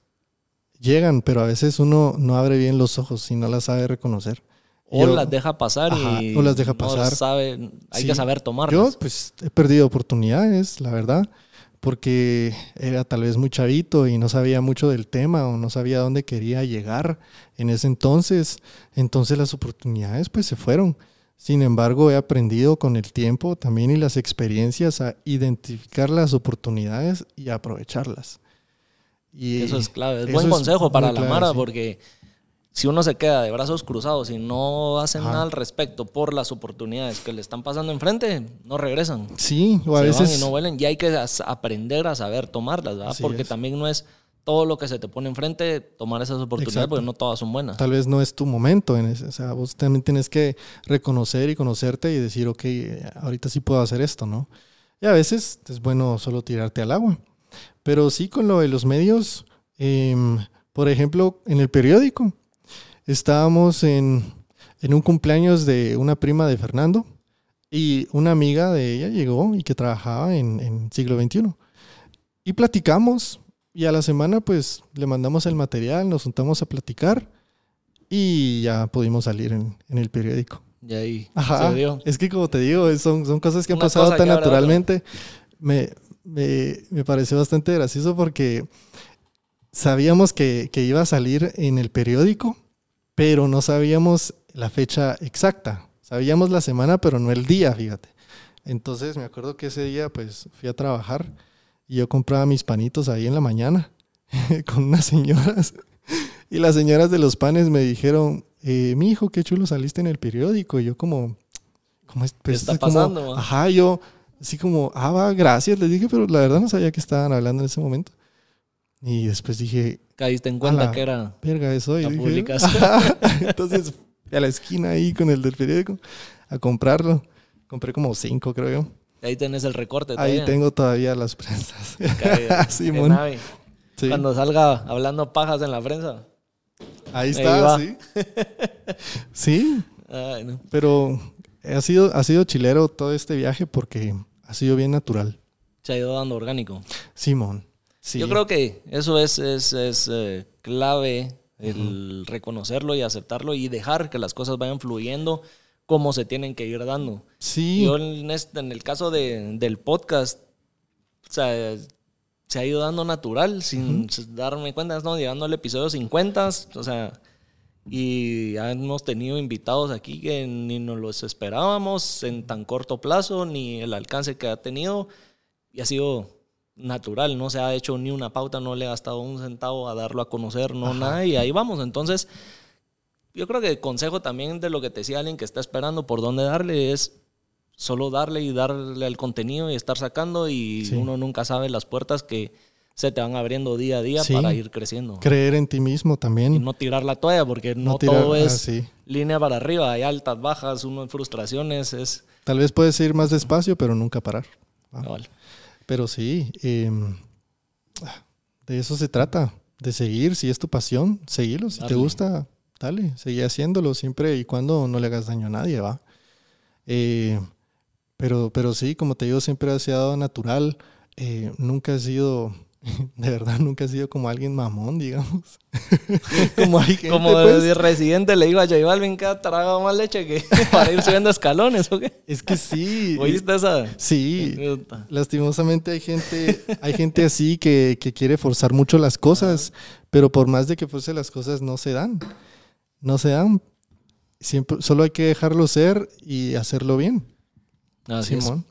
llegan, pero a veces uno no abre bien los ojos y no las sabe reconocer. O las deja pasar y o las deja pasar. sabe, hay que saber tomarlas. Yo pues he perdido oportunidades, la verdad, porque era tal vez muy chavito y no sabía mucho del tema o no sabía dónde quería llegar en ese entonces. Entonces las oportunidades pues se fueron. Sin embargo, he aprendido con el tiempo también y las experiencias a identificar las oportunidades y aprovecharlas. Y eso es clave. Es buen consejo para la Mara porque si uno se queda de brazos cruzados y no hacen nada al respecto por las oportunidades que le están pasando enfrente, no regresan. Sí, o a veces. y no vuelen. Y hay que aprender a saber tomarlas, ¿verdad? porque también no es todo lo que se te pone enfrente, tomar esas oportunidades, porque no todas son buenas. Tal vez no es tu momento. En ese, o sea, vos también tienes que reconocer y conocerte y decir, ok, ahorita sí puedo hacer esto, ¿no? Y a veces es bueno solo tirarte al agua. Pero sí con lo de los medios, em, por ejemplo, en el periódico, estábamos en, en un cumpleaños de una prima de Fernando y una amiga de ella llegó y que trabajaba en, en siglo XXI. Y platicamos y a la semana pues le mandamos el material, nos juntamos a platicar y ya pudimos salir en, el periódico. Y ahí Ajá, Es que como te digo, son, son cosas que han pasado tan naturalmente. Me, me, pareció bastante gracioso porque sabíamos que, que iba a salir en el periódico, pero no sabíamos la fecha exacta. Sabíamos la semana, pero no el día, fíjate. Entonces me acuerdo que ese día pues fui a trabajar y yo compraba mis panitos ahí en la mañana [LAUGHS] con unas señoras. [LAUGHS] Y las señoras de los panes me dijeron, eh, mi hijo, qué chulo saliste en el periódico. Y yo como, ¿cómo es? ¿Qué está pasando? ajá, yo así como, ah, va, gracias. Les dije, pero la verdad no sabía que estaban hablando en ese momento. Y después dije... Caíste en cuenta que era... Verga, eso. Y dije, [LAUGHS] Entonces a la esquina ahí con el del periódico a comprarlo. Compré como cinco, creo yo. Ahí tenés el recorte. Ahí tengo todavía las prensas. Simón. Cuando salga hablando pajas en la prensa. Ahí está, sí. [LAUGHS] sí. Pero ha sido, ha sido chilero todo este viaje porque ha sido bien natural. Se ha ido dando orgánico. Simón. Sí. Yo creo que eso es, es, es eh, clave el reconocerlo y aceptarlo y dejar que las cosas vayan fluyendo como se tienen que ir dando. Sí. Yo en, este, en el caso de, del podcast, o sea, se ha ido dando natural sin darme cuenta, ¿no? Llegando al episodio 50, o sea, y hemos tenido invitados aquí que ni nos los esperábamos en tan corto plazo, ni el alcance que ha tenido, y ha sido natural, no se ha hecho ni una pauta, no le ha gastado un centavo a darlo a conocer, no nada, y ahí vamos. Entonces, yo creo que el consejo también de lo que te decía alguien que está esperando por dónde darle es solo darle y darle el contenido y estar sacando y uno nunca sabe las puertas que se te van abriendo día a día para ir creciendo. Creer en ti mismo también. Y no tirar la toalla porque no, todo ah, es línea para arriba, hay altas, bajas, uno en frustraciones, es... Tal vez puedes ir más despacio, pero nunca parar. Pero sí, em, de eso se trata, de seguir, si es tu pasión, seguirlo, si te gusta, dale, seguí haciéndolo siempre y cuando no le hagas daño a nadie, va. Eh, pero, pero sí, como te digo, siempre ha sido natural. Eh, nunca he sido, [LAUGHS] de verdad, nunca he sido como alguien mamón, digamos. [LAUGHS] como hay gente, Como pues. residente le digo a J Balvin que ha tragado más leche que [LAUGHS] para ir subiendo escalones, ¿o qué? Es que sí. ¿Oíste esa? Sí. Lastimosamente hay gente, hay gente así que, que quiere forzar mucho las cosas, pero por más de que fuese las cosas no se dan no se dan. Siempre, solo hay que dejarlo ser y hacerlo bien. Simón.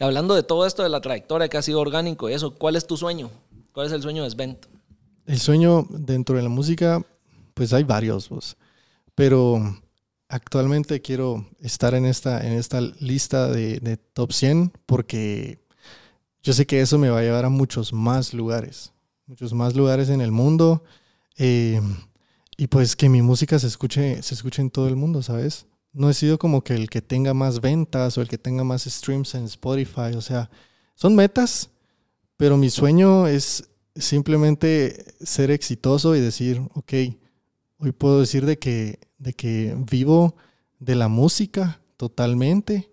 Y hablando de todo esto, de la trayectoria que ha sido orgánico y eso, ¿cuál es tu sueño? ¿Cuál es el sueño de Svent? El sueño dentro de la música, pues hay varios, vos. pero actualmente quiero estar en esta, en esta lista de, top 100 porque yo sé que eso me va a llevar a muchos más lugares, muchos más lugares en el mundo. Eh, y pues que mi música se escuche, se escuche en todo el mundo, ¿sabes? No he sido como que el que tenga más ventas o el que tenga más streams en Spotify, o sea, son metas, pero mi sueño es simplemente ser exitoso y decir, ok, hoy puedo decir de que, de que vivo de la música totalmente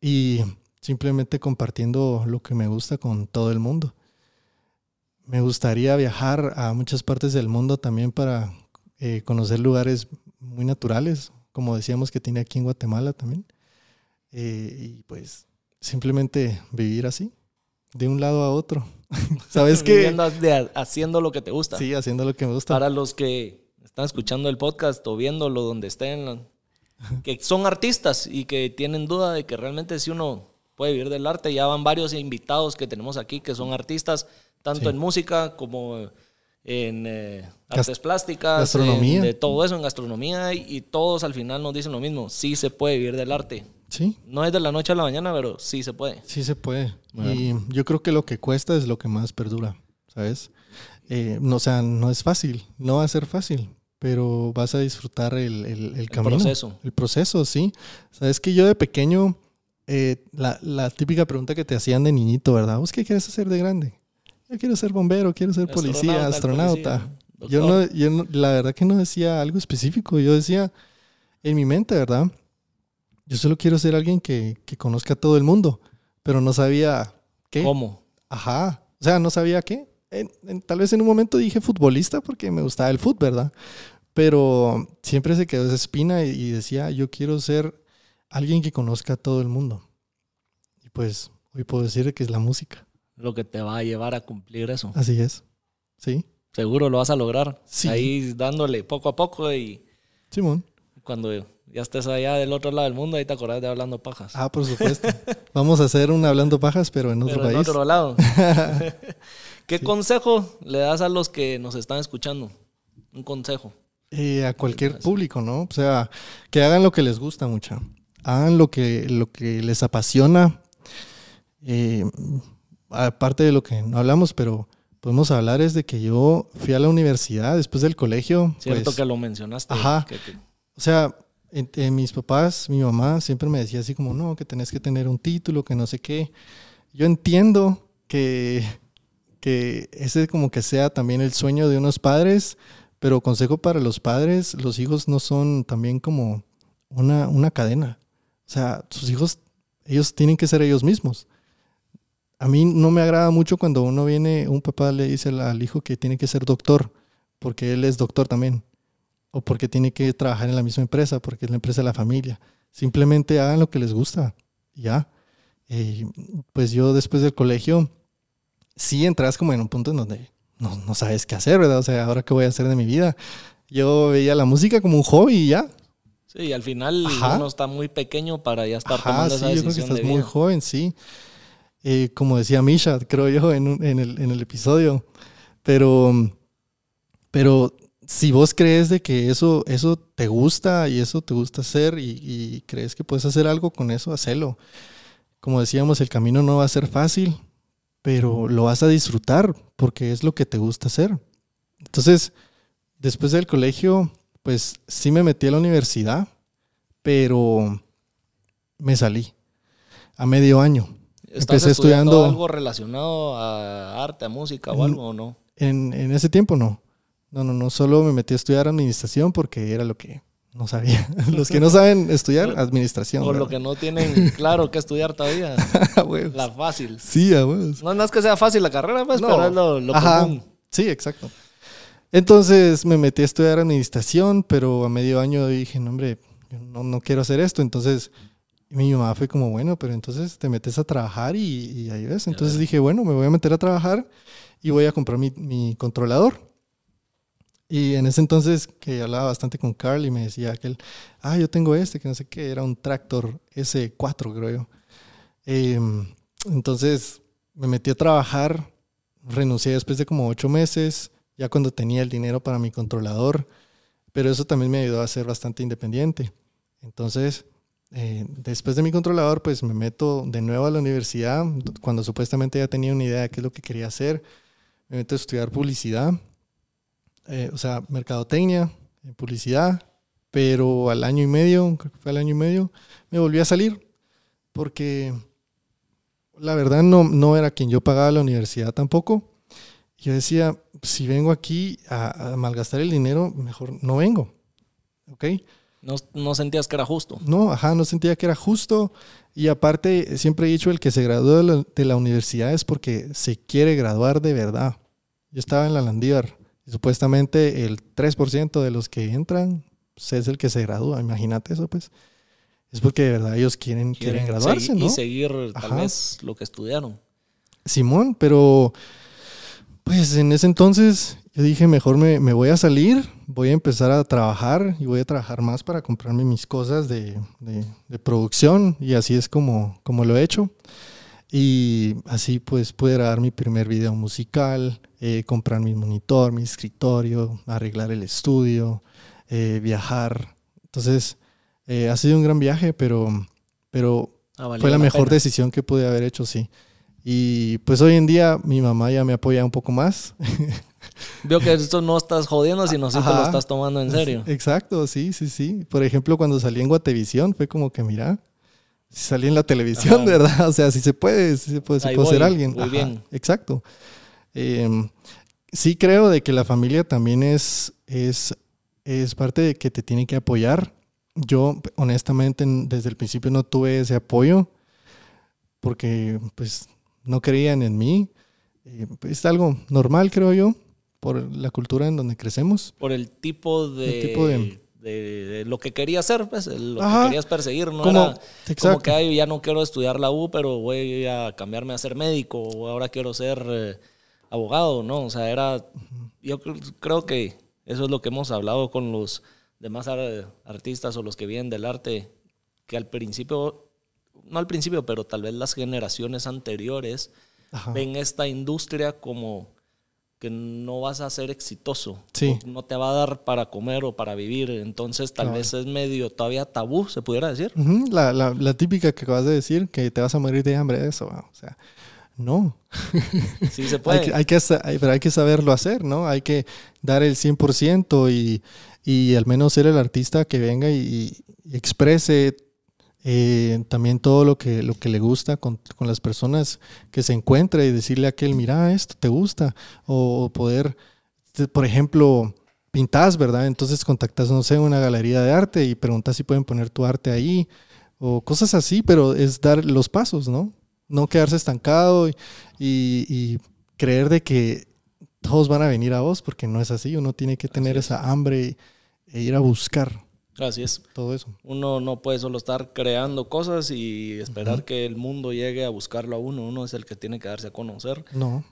y simplemente compartiendo lo que me gusta con todo el mundo. Me gustaría viajar a muchas partes del mundo también para eh, conocer lugares muy naturales, como decíamos que tiene aquí en Guatemala también. Eh, y pues simplemente vivir así, de un lado a otro. [LAUGHS] ¿Sabes qué? haciendo lo que te gusta. Sí, haciendo lo que me gusta. Para los que están escuchando el podcast o viéndolo donde estén, [LAUGHS] que son artistas y que tienen duda de que realmente si uno puede vivir del arte, ya van varios invitados que tenemos aquí que son artistas, tanto en música como en eh, artes plásticas, gastronomía. de todo eso, en gastronomía, y, todos al final nos dicen lo mismo, sí se puede vivir del arte. Sí. No es de la noche a la mañana, pero sí se puede. Sí se puede. Y yo creo que lo que cuesta es lo que más perdura, ¿sabes? Eh, no, o sea, no es fácil, no va a ser fácil, pero vas a disfrutar el, el, camino. El proceso. El proceso, sí. Sabes que yo de pequeño, eh, la, la típica pregunta que te hacían de niñito, ¿verdad? ¿Vos qué quieres hacer de grande? Yo quiero ser bombero, quiero ser policía, astronauta. yo, no, yo la verdad que no decía algo específico, yo decía en mi mente, ¿verdad? Yo solo quiero ser alguien que, que conozca a todo el mundo, pero no sabía qué. ¿Cómo? Ajá, o sea, no sabía qué. tal vez en un momento dije futbolista porque me gustaba el fútbol, ¿verdad? Pero siempre se quedó esa espina y, y decía, yo quiero ser alguien que conozca a todo el mundo. Y pues hoy puedo decir que es la música lo que te va a llevar a cumplir eso. Así es. Sí. Seguro lo vas a lograr. Sí. Ahí dándole poco a poco y. Simón. Cuando ya estés allá del otro lado del mundo, ahí te acordás de Hablando Pajas. Ah, por supuesto. [LAUGHS] Vamos a hacer un Hablando Pajas, pero en otro país. En otro lado. [LAUGHS] ¿Qué consejo le das a los que nos están escuchando? Un consejo. Eh, a cualquier público, ¿no? O sea, que hagan lo que les gusta mucho. Hagan lo que, lo que les apasiona. Eh, aparte de lo que no hablamos, pero podemos hablar es de que yo fui a la universidad después del colegio. Cierto pues, que lo mencionaste. Ajá. O sea, mis papás, mi mamá siempre me decía así como, no, que tenés que tener un título, que no sé qué. Yo entiendo que, que ese como que sea también el sueño de unos padres, pero consejo para los padres, los hijos no son también como una, una cadena. O sea, sus hijos, ellos tienen que ser ellos mismos a mí no me agrada mucho cuando uno viene, un papá le dice al, hijo que tiene que ser doctor, porque él es doctor también. o porque tiene que trabajar en la misma empresa, porque es la empresa de la familia. Simplemente hagan lo que les gusta. Ya. Eh, pues yo después del colegio, sí entras como en un punto en donde no, no, sabes qué hacer, ¿verdad? O sea, ahora qué voy a hacer de mi vida. Yo veía la música como un hobby y ya. Sí, y al final uno está muy pequeño para ya estar tomando esa decisión. Yo creo que estás muy joven, sí. Como decía Misha, creo yo, en, en, el, en el episodio. Pero, pero si vos crees de que eso, eso te gusta y eso te gusta hacer y, crees que puedes hacer algo con eso, hacelo. Como decíamos, el camino no va a ser fácil, pero lo vas a disfrutar porque es lo que te gusta hacer. Entonces, después del colegio, pues sí me metí a la universidad, pero me salí a medio año. Empecé estudiando, algo relacionado a arte, a música o algo o no? En, en ese tiempo no. No, no, no, solo me metí a estudiar administración porque era lo que no sabía. [LAUGHS] Los que no saben estudiar, administración. Por lo que no tienen claro qué estudiar todavía. [LAUGHS] la fácil. Sí, a no, no, es que sea fácil la carrera, pues, pero es lo, lo común. Sí, exacto. Entonces me metí a estudiar administración, pero a medio año dije, no, hombre, no, no quiero hacer esto. Entonces mi mamá fue como, bueno, pero entonces te metes a trabajar y, ahí ves. Entonces dije, bueno, me voy a meter a trabajar y voy a comprar mi, mi controlador. Y en ese entonces que hablaba bastante con Carl y me decía aquel, ah, yo tengo este, que no sé qué, era un tractor S4, creo yo. Em, entonces me metí a trabajar, renuncié después de como ocho meses, ya cuando tenía el dinero para mi controlador, pero eso también me ayudó a ser bastante independiente. Entonces, eh, después de mi controlador, pues me meto de nuevo a la universidad, cuando supuestamente ya tenía una idea de qué es lo que quería hacer, me meto a estudiar publicidad eh, o sea, mercadotecnia, publicidad, pero al año y medio, creo que fue al año y medio, me volví a salir porque la verdad no, no era quien yo pagaba la universidad tampoco. Yo decía, si vengo aquí a, malgastar el dinero, mejor no vengo. ¿Ok? No, no, sentías que era justo. No, ajá, no sentía que era justo. Y aparte, siempre he dicho, el que se gradúa de la, de la universidad es porque se quiere graduar de verdad. Yo estaba en la Landívar supuestamente el 3% de los que entran pues, es el que se gradúa. Imagínate eso, pues. Es porque de verdad ellos quieren, quieren, graduarse, ¿no? Y seguir tal vez lo que estudiaron. Simón, pero pues en ese entonces yo dije, mejor me, me, voy a salir, voy a empezar a trabajar y voy a trabajar más para comprarme mis cosas de, de, de producción y así es como, como lo he hecho. Y así pues pude grabar mi primer video musical, eh, comprar mi monitor, mi escritorio, arreglar el estudio, eh, viajar. Entonces, eh, ha sido un gran viaje, pero, pero ah, fue la, mejor decisión que pude haber hecho, sí. Y pues hoy en día mi mamá ya me apoya un poco más. [LAUGHS] Veo que esto no estás jodiendo, sino que lo estás tomando en serio. [LAUGHS] Exacto, sí, sí, sí. Por ejemplo, cuando salí en Guatevisión, fue como que, mira, si salí en la televisión, ¿verdad? O sea, si se puede, si se puede, se puede ser alguien. Muy bien. Exacto. Em, sí creo de que la familia también es, es, es parte de que te tiene que apoyar. Yo, honestamente, desde el principio no tuve ese apoyo porque, pues, no creían en mí. Eh, es algo normal, creo yo, por la cultura en donde crecemos. Por el tipo de... El tipo de de, lo que quería hacer, pues, lo que querías perseguir, no era como que ya no quiero estudiar la U, pero voy a cambiarme a ser médico, o ahora quiero ser eh, abogado, ¿no? O sea, era, yo creo que eso es lo que hemos hablado con los demás artistas o los que vienen del arte, que al principio, no al principio, pero tal vez las generaciones anteriores ven esta industria como que no vas a ser exitoso. No te va a dar para comer o para vivir. Entonces tal vez es medio todavía tabú, se pudiera decir. la, la, la, típica que acabas de decir, que te vas a morir de hambre, eso. O sea, no. [LAUGHS] Sí se puede. hay, que, pero hay que saberlo hacer, ¿no? Hay que dar el 100% y, y al menos ser el artista que venga y, y exprese eh, también todo lo que, lo que le gusta con, con, las personas que se encuentra y decirle a aquel, mira, esto te gusta, o poder, por ejemplo, pintas, ¿verdad? Entonces contactas, no sé, una galería de arte y preguntas si pueden poner tu arte ahí, o cosas así, pero es dar los pasos, ¿no? No quedarse estancado y, y, creer de que todos van a venir a vos, porque no es así, uno tiene que tener esa hambre e ir a buscar Así es. todo eso. Uno no puede solo estar creando cosas y esperar que el mundo llegue a buscarlo a uno. Uno es el que tiene que darse a conocer No,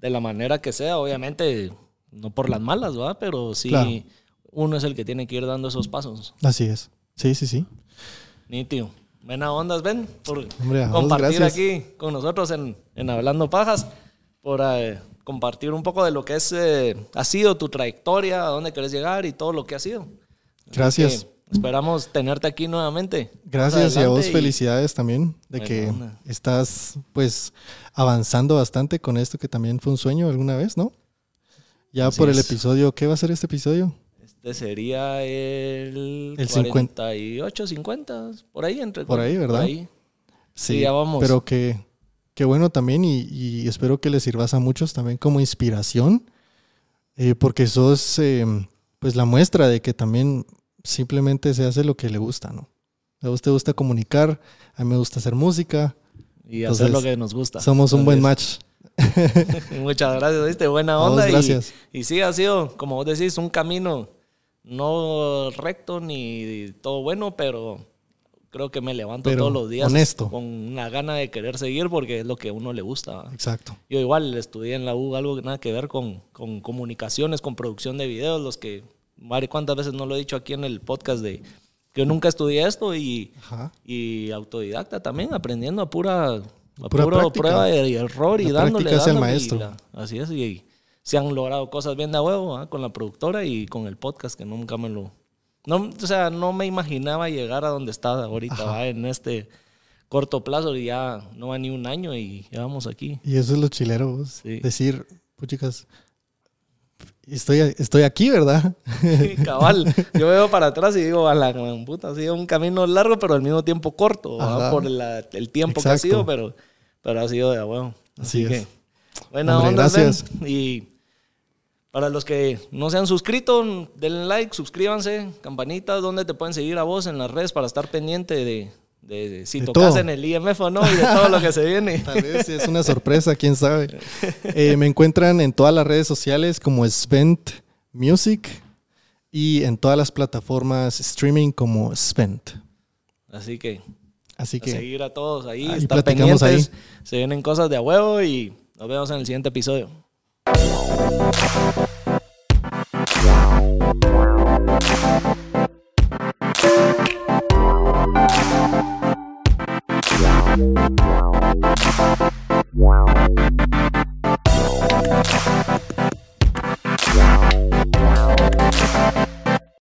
de la manera que sea, obviamente, no por las malas, ¿va? Pero sí, Claro. uno es el que tiene que ir dando esos pasos. así es. Sí, sí, sí. Nítido. Buena ondas, ven, por Hombre, compartir aquí con nosotros en, en Hablando Pajas, por eh, compartir un poco de lo que es, eh, ha sido tu trayectoria, a dónde querés llegar y todo lo que ha sido. Gracias. esperamos tenerte aquí nuevamente. Gracias y a vos felicidades también de que estás pues avanzando bastante con esto que también fue un sueño alguna vez, ¿no? Ya Así por el es. episodio, ¿qué va a ser este episodio? Este sería el, El 50. 48, 50, por ahí. Entre, Por ahí, ¿verdad? Por ahí. Sí, ya vamos. Pero que, que bueno también y, y espero que les sirvas a muchos también como inspiración, eh, porque sos eh, pues la muestra de que también simplemente se hace lo que le gusta, ¿no? A vos te gusta comunicar, a mí me gusta hacer música, Y hacer lo que nos gusta. somos un buen match. [LAUGHS] Muchas gracias, ¿viste? Buena A vos, onda. y- gracias. Y, sí, ha sido, como vos decís, un camino no recto ni todo bueno, pero creo que me levanto Pero todos los días honesto. con una gana de querer seguir porque es lo que a uno le gusta. Exacto. Yo igual estudié en la U algo que nada que ver con, con comunicaciones, con producción de videos, los que, Mari, cuántas veces no lo he dicho aquí en el podcast de que yo nunca estudié esto y, Ajá. y autodidacta también, aprendiendo a pura, a Pura práctica. prueba y error y La dándole, práctica es el dándole, y maestro. la- así es, y se han logrado cosas bien de huevo ¿ah? con la productora y con el podcast que nunca me lo... No, o sea, no me imaginaba llegar a donde está ahorita, en este corto plazo y ya no va ni un año y ya vamos aquí. Y eso es lo chilero, vos. Sí. Decir, puchicas, estoy, estoy aquí, ¿verdad? Sí, [LAUGHS] Cabal, yo veo para atrás y digo, a la gran puta, ha sido un camino largo, pero al mismo tiempo corto, por la- el tiempo que ha Exacto. sido, pero, pero ha sido de huevo. Así Así, es. que, buena Hombre, onda, gracias. Ben. Y para los que no se han suscrito, denle like, suscríbanse, campanitas, donde te pueden seguir a vos en las redes para estar pendiente de, de, si tocas en el IMF o no y de todo lo que se viene. [LAUGHS] Tal vez es una sorpresa, quién sabe. Eh, me encuentran en todas las redes sociales como Svent Music y en todas las plataformas streaming como Svent. Así que, Así que seguir a todos ahí, ahí estar pendientes. Ahí. Se vienen cosas de a huevo y nos vemos en el siguiente episodio. Thank. Wow.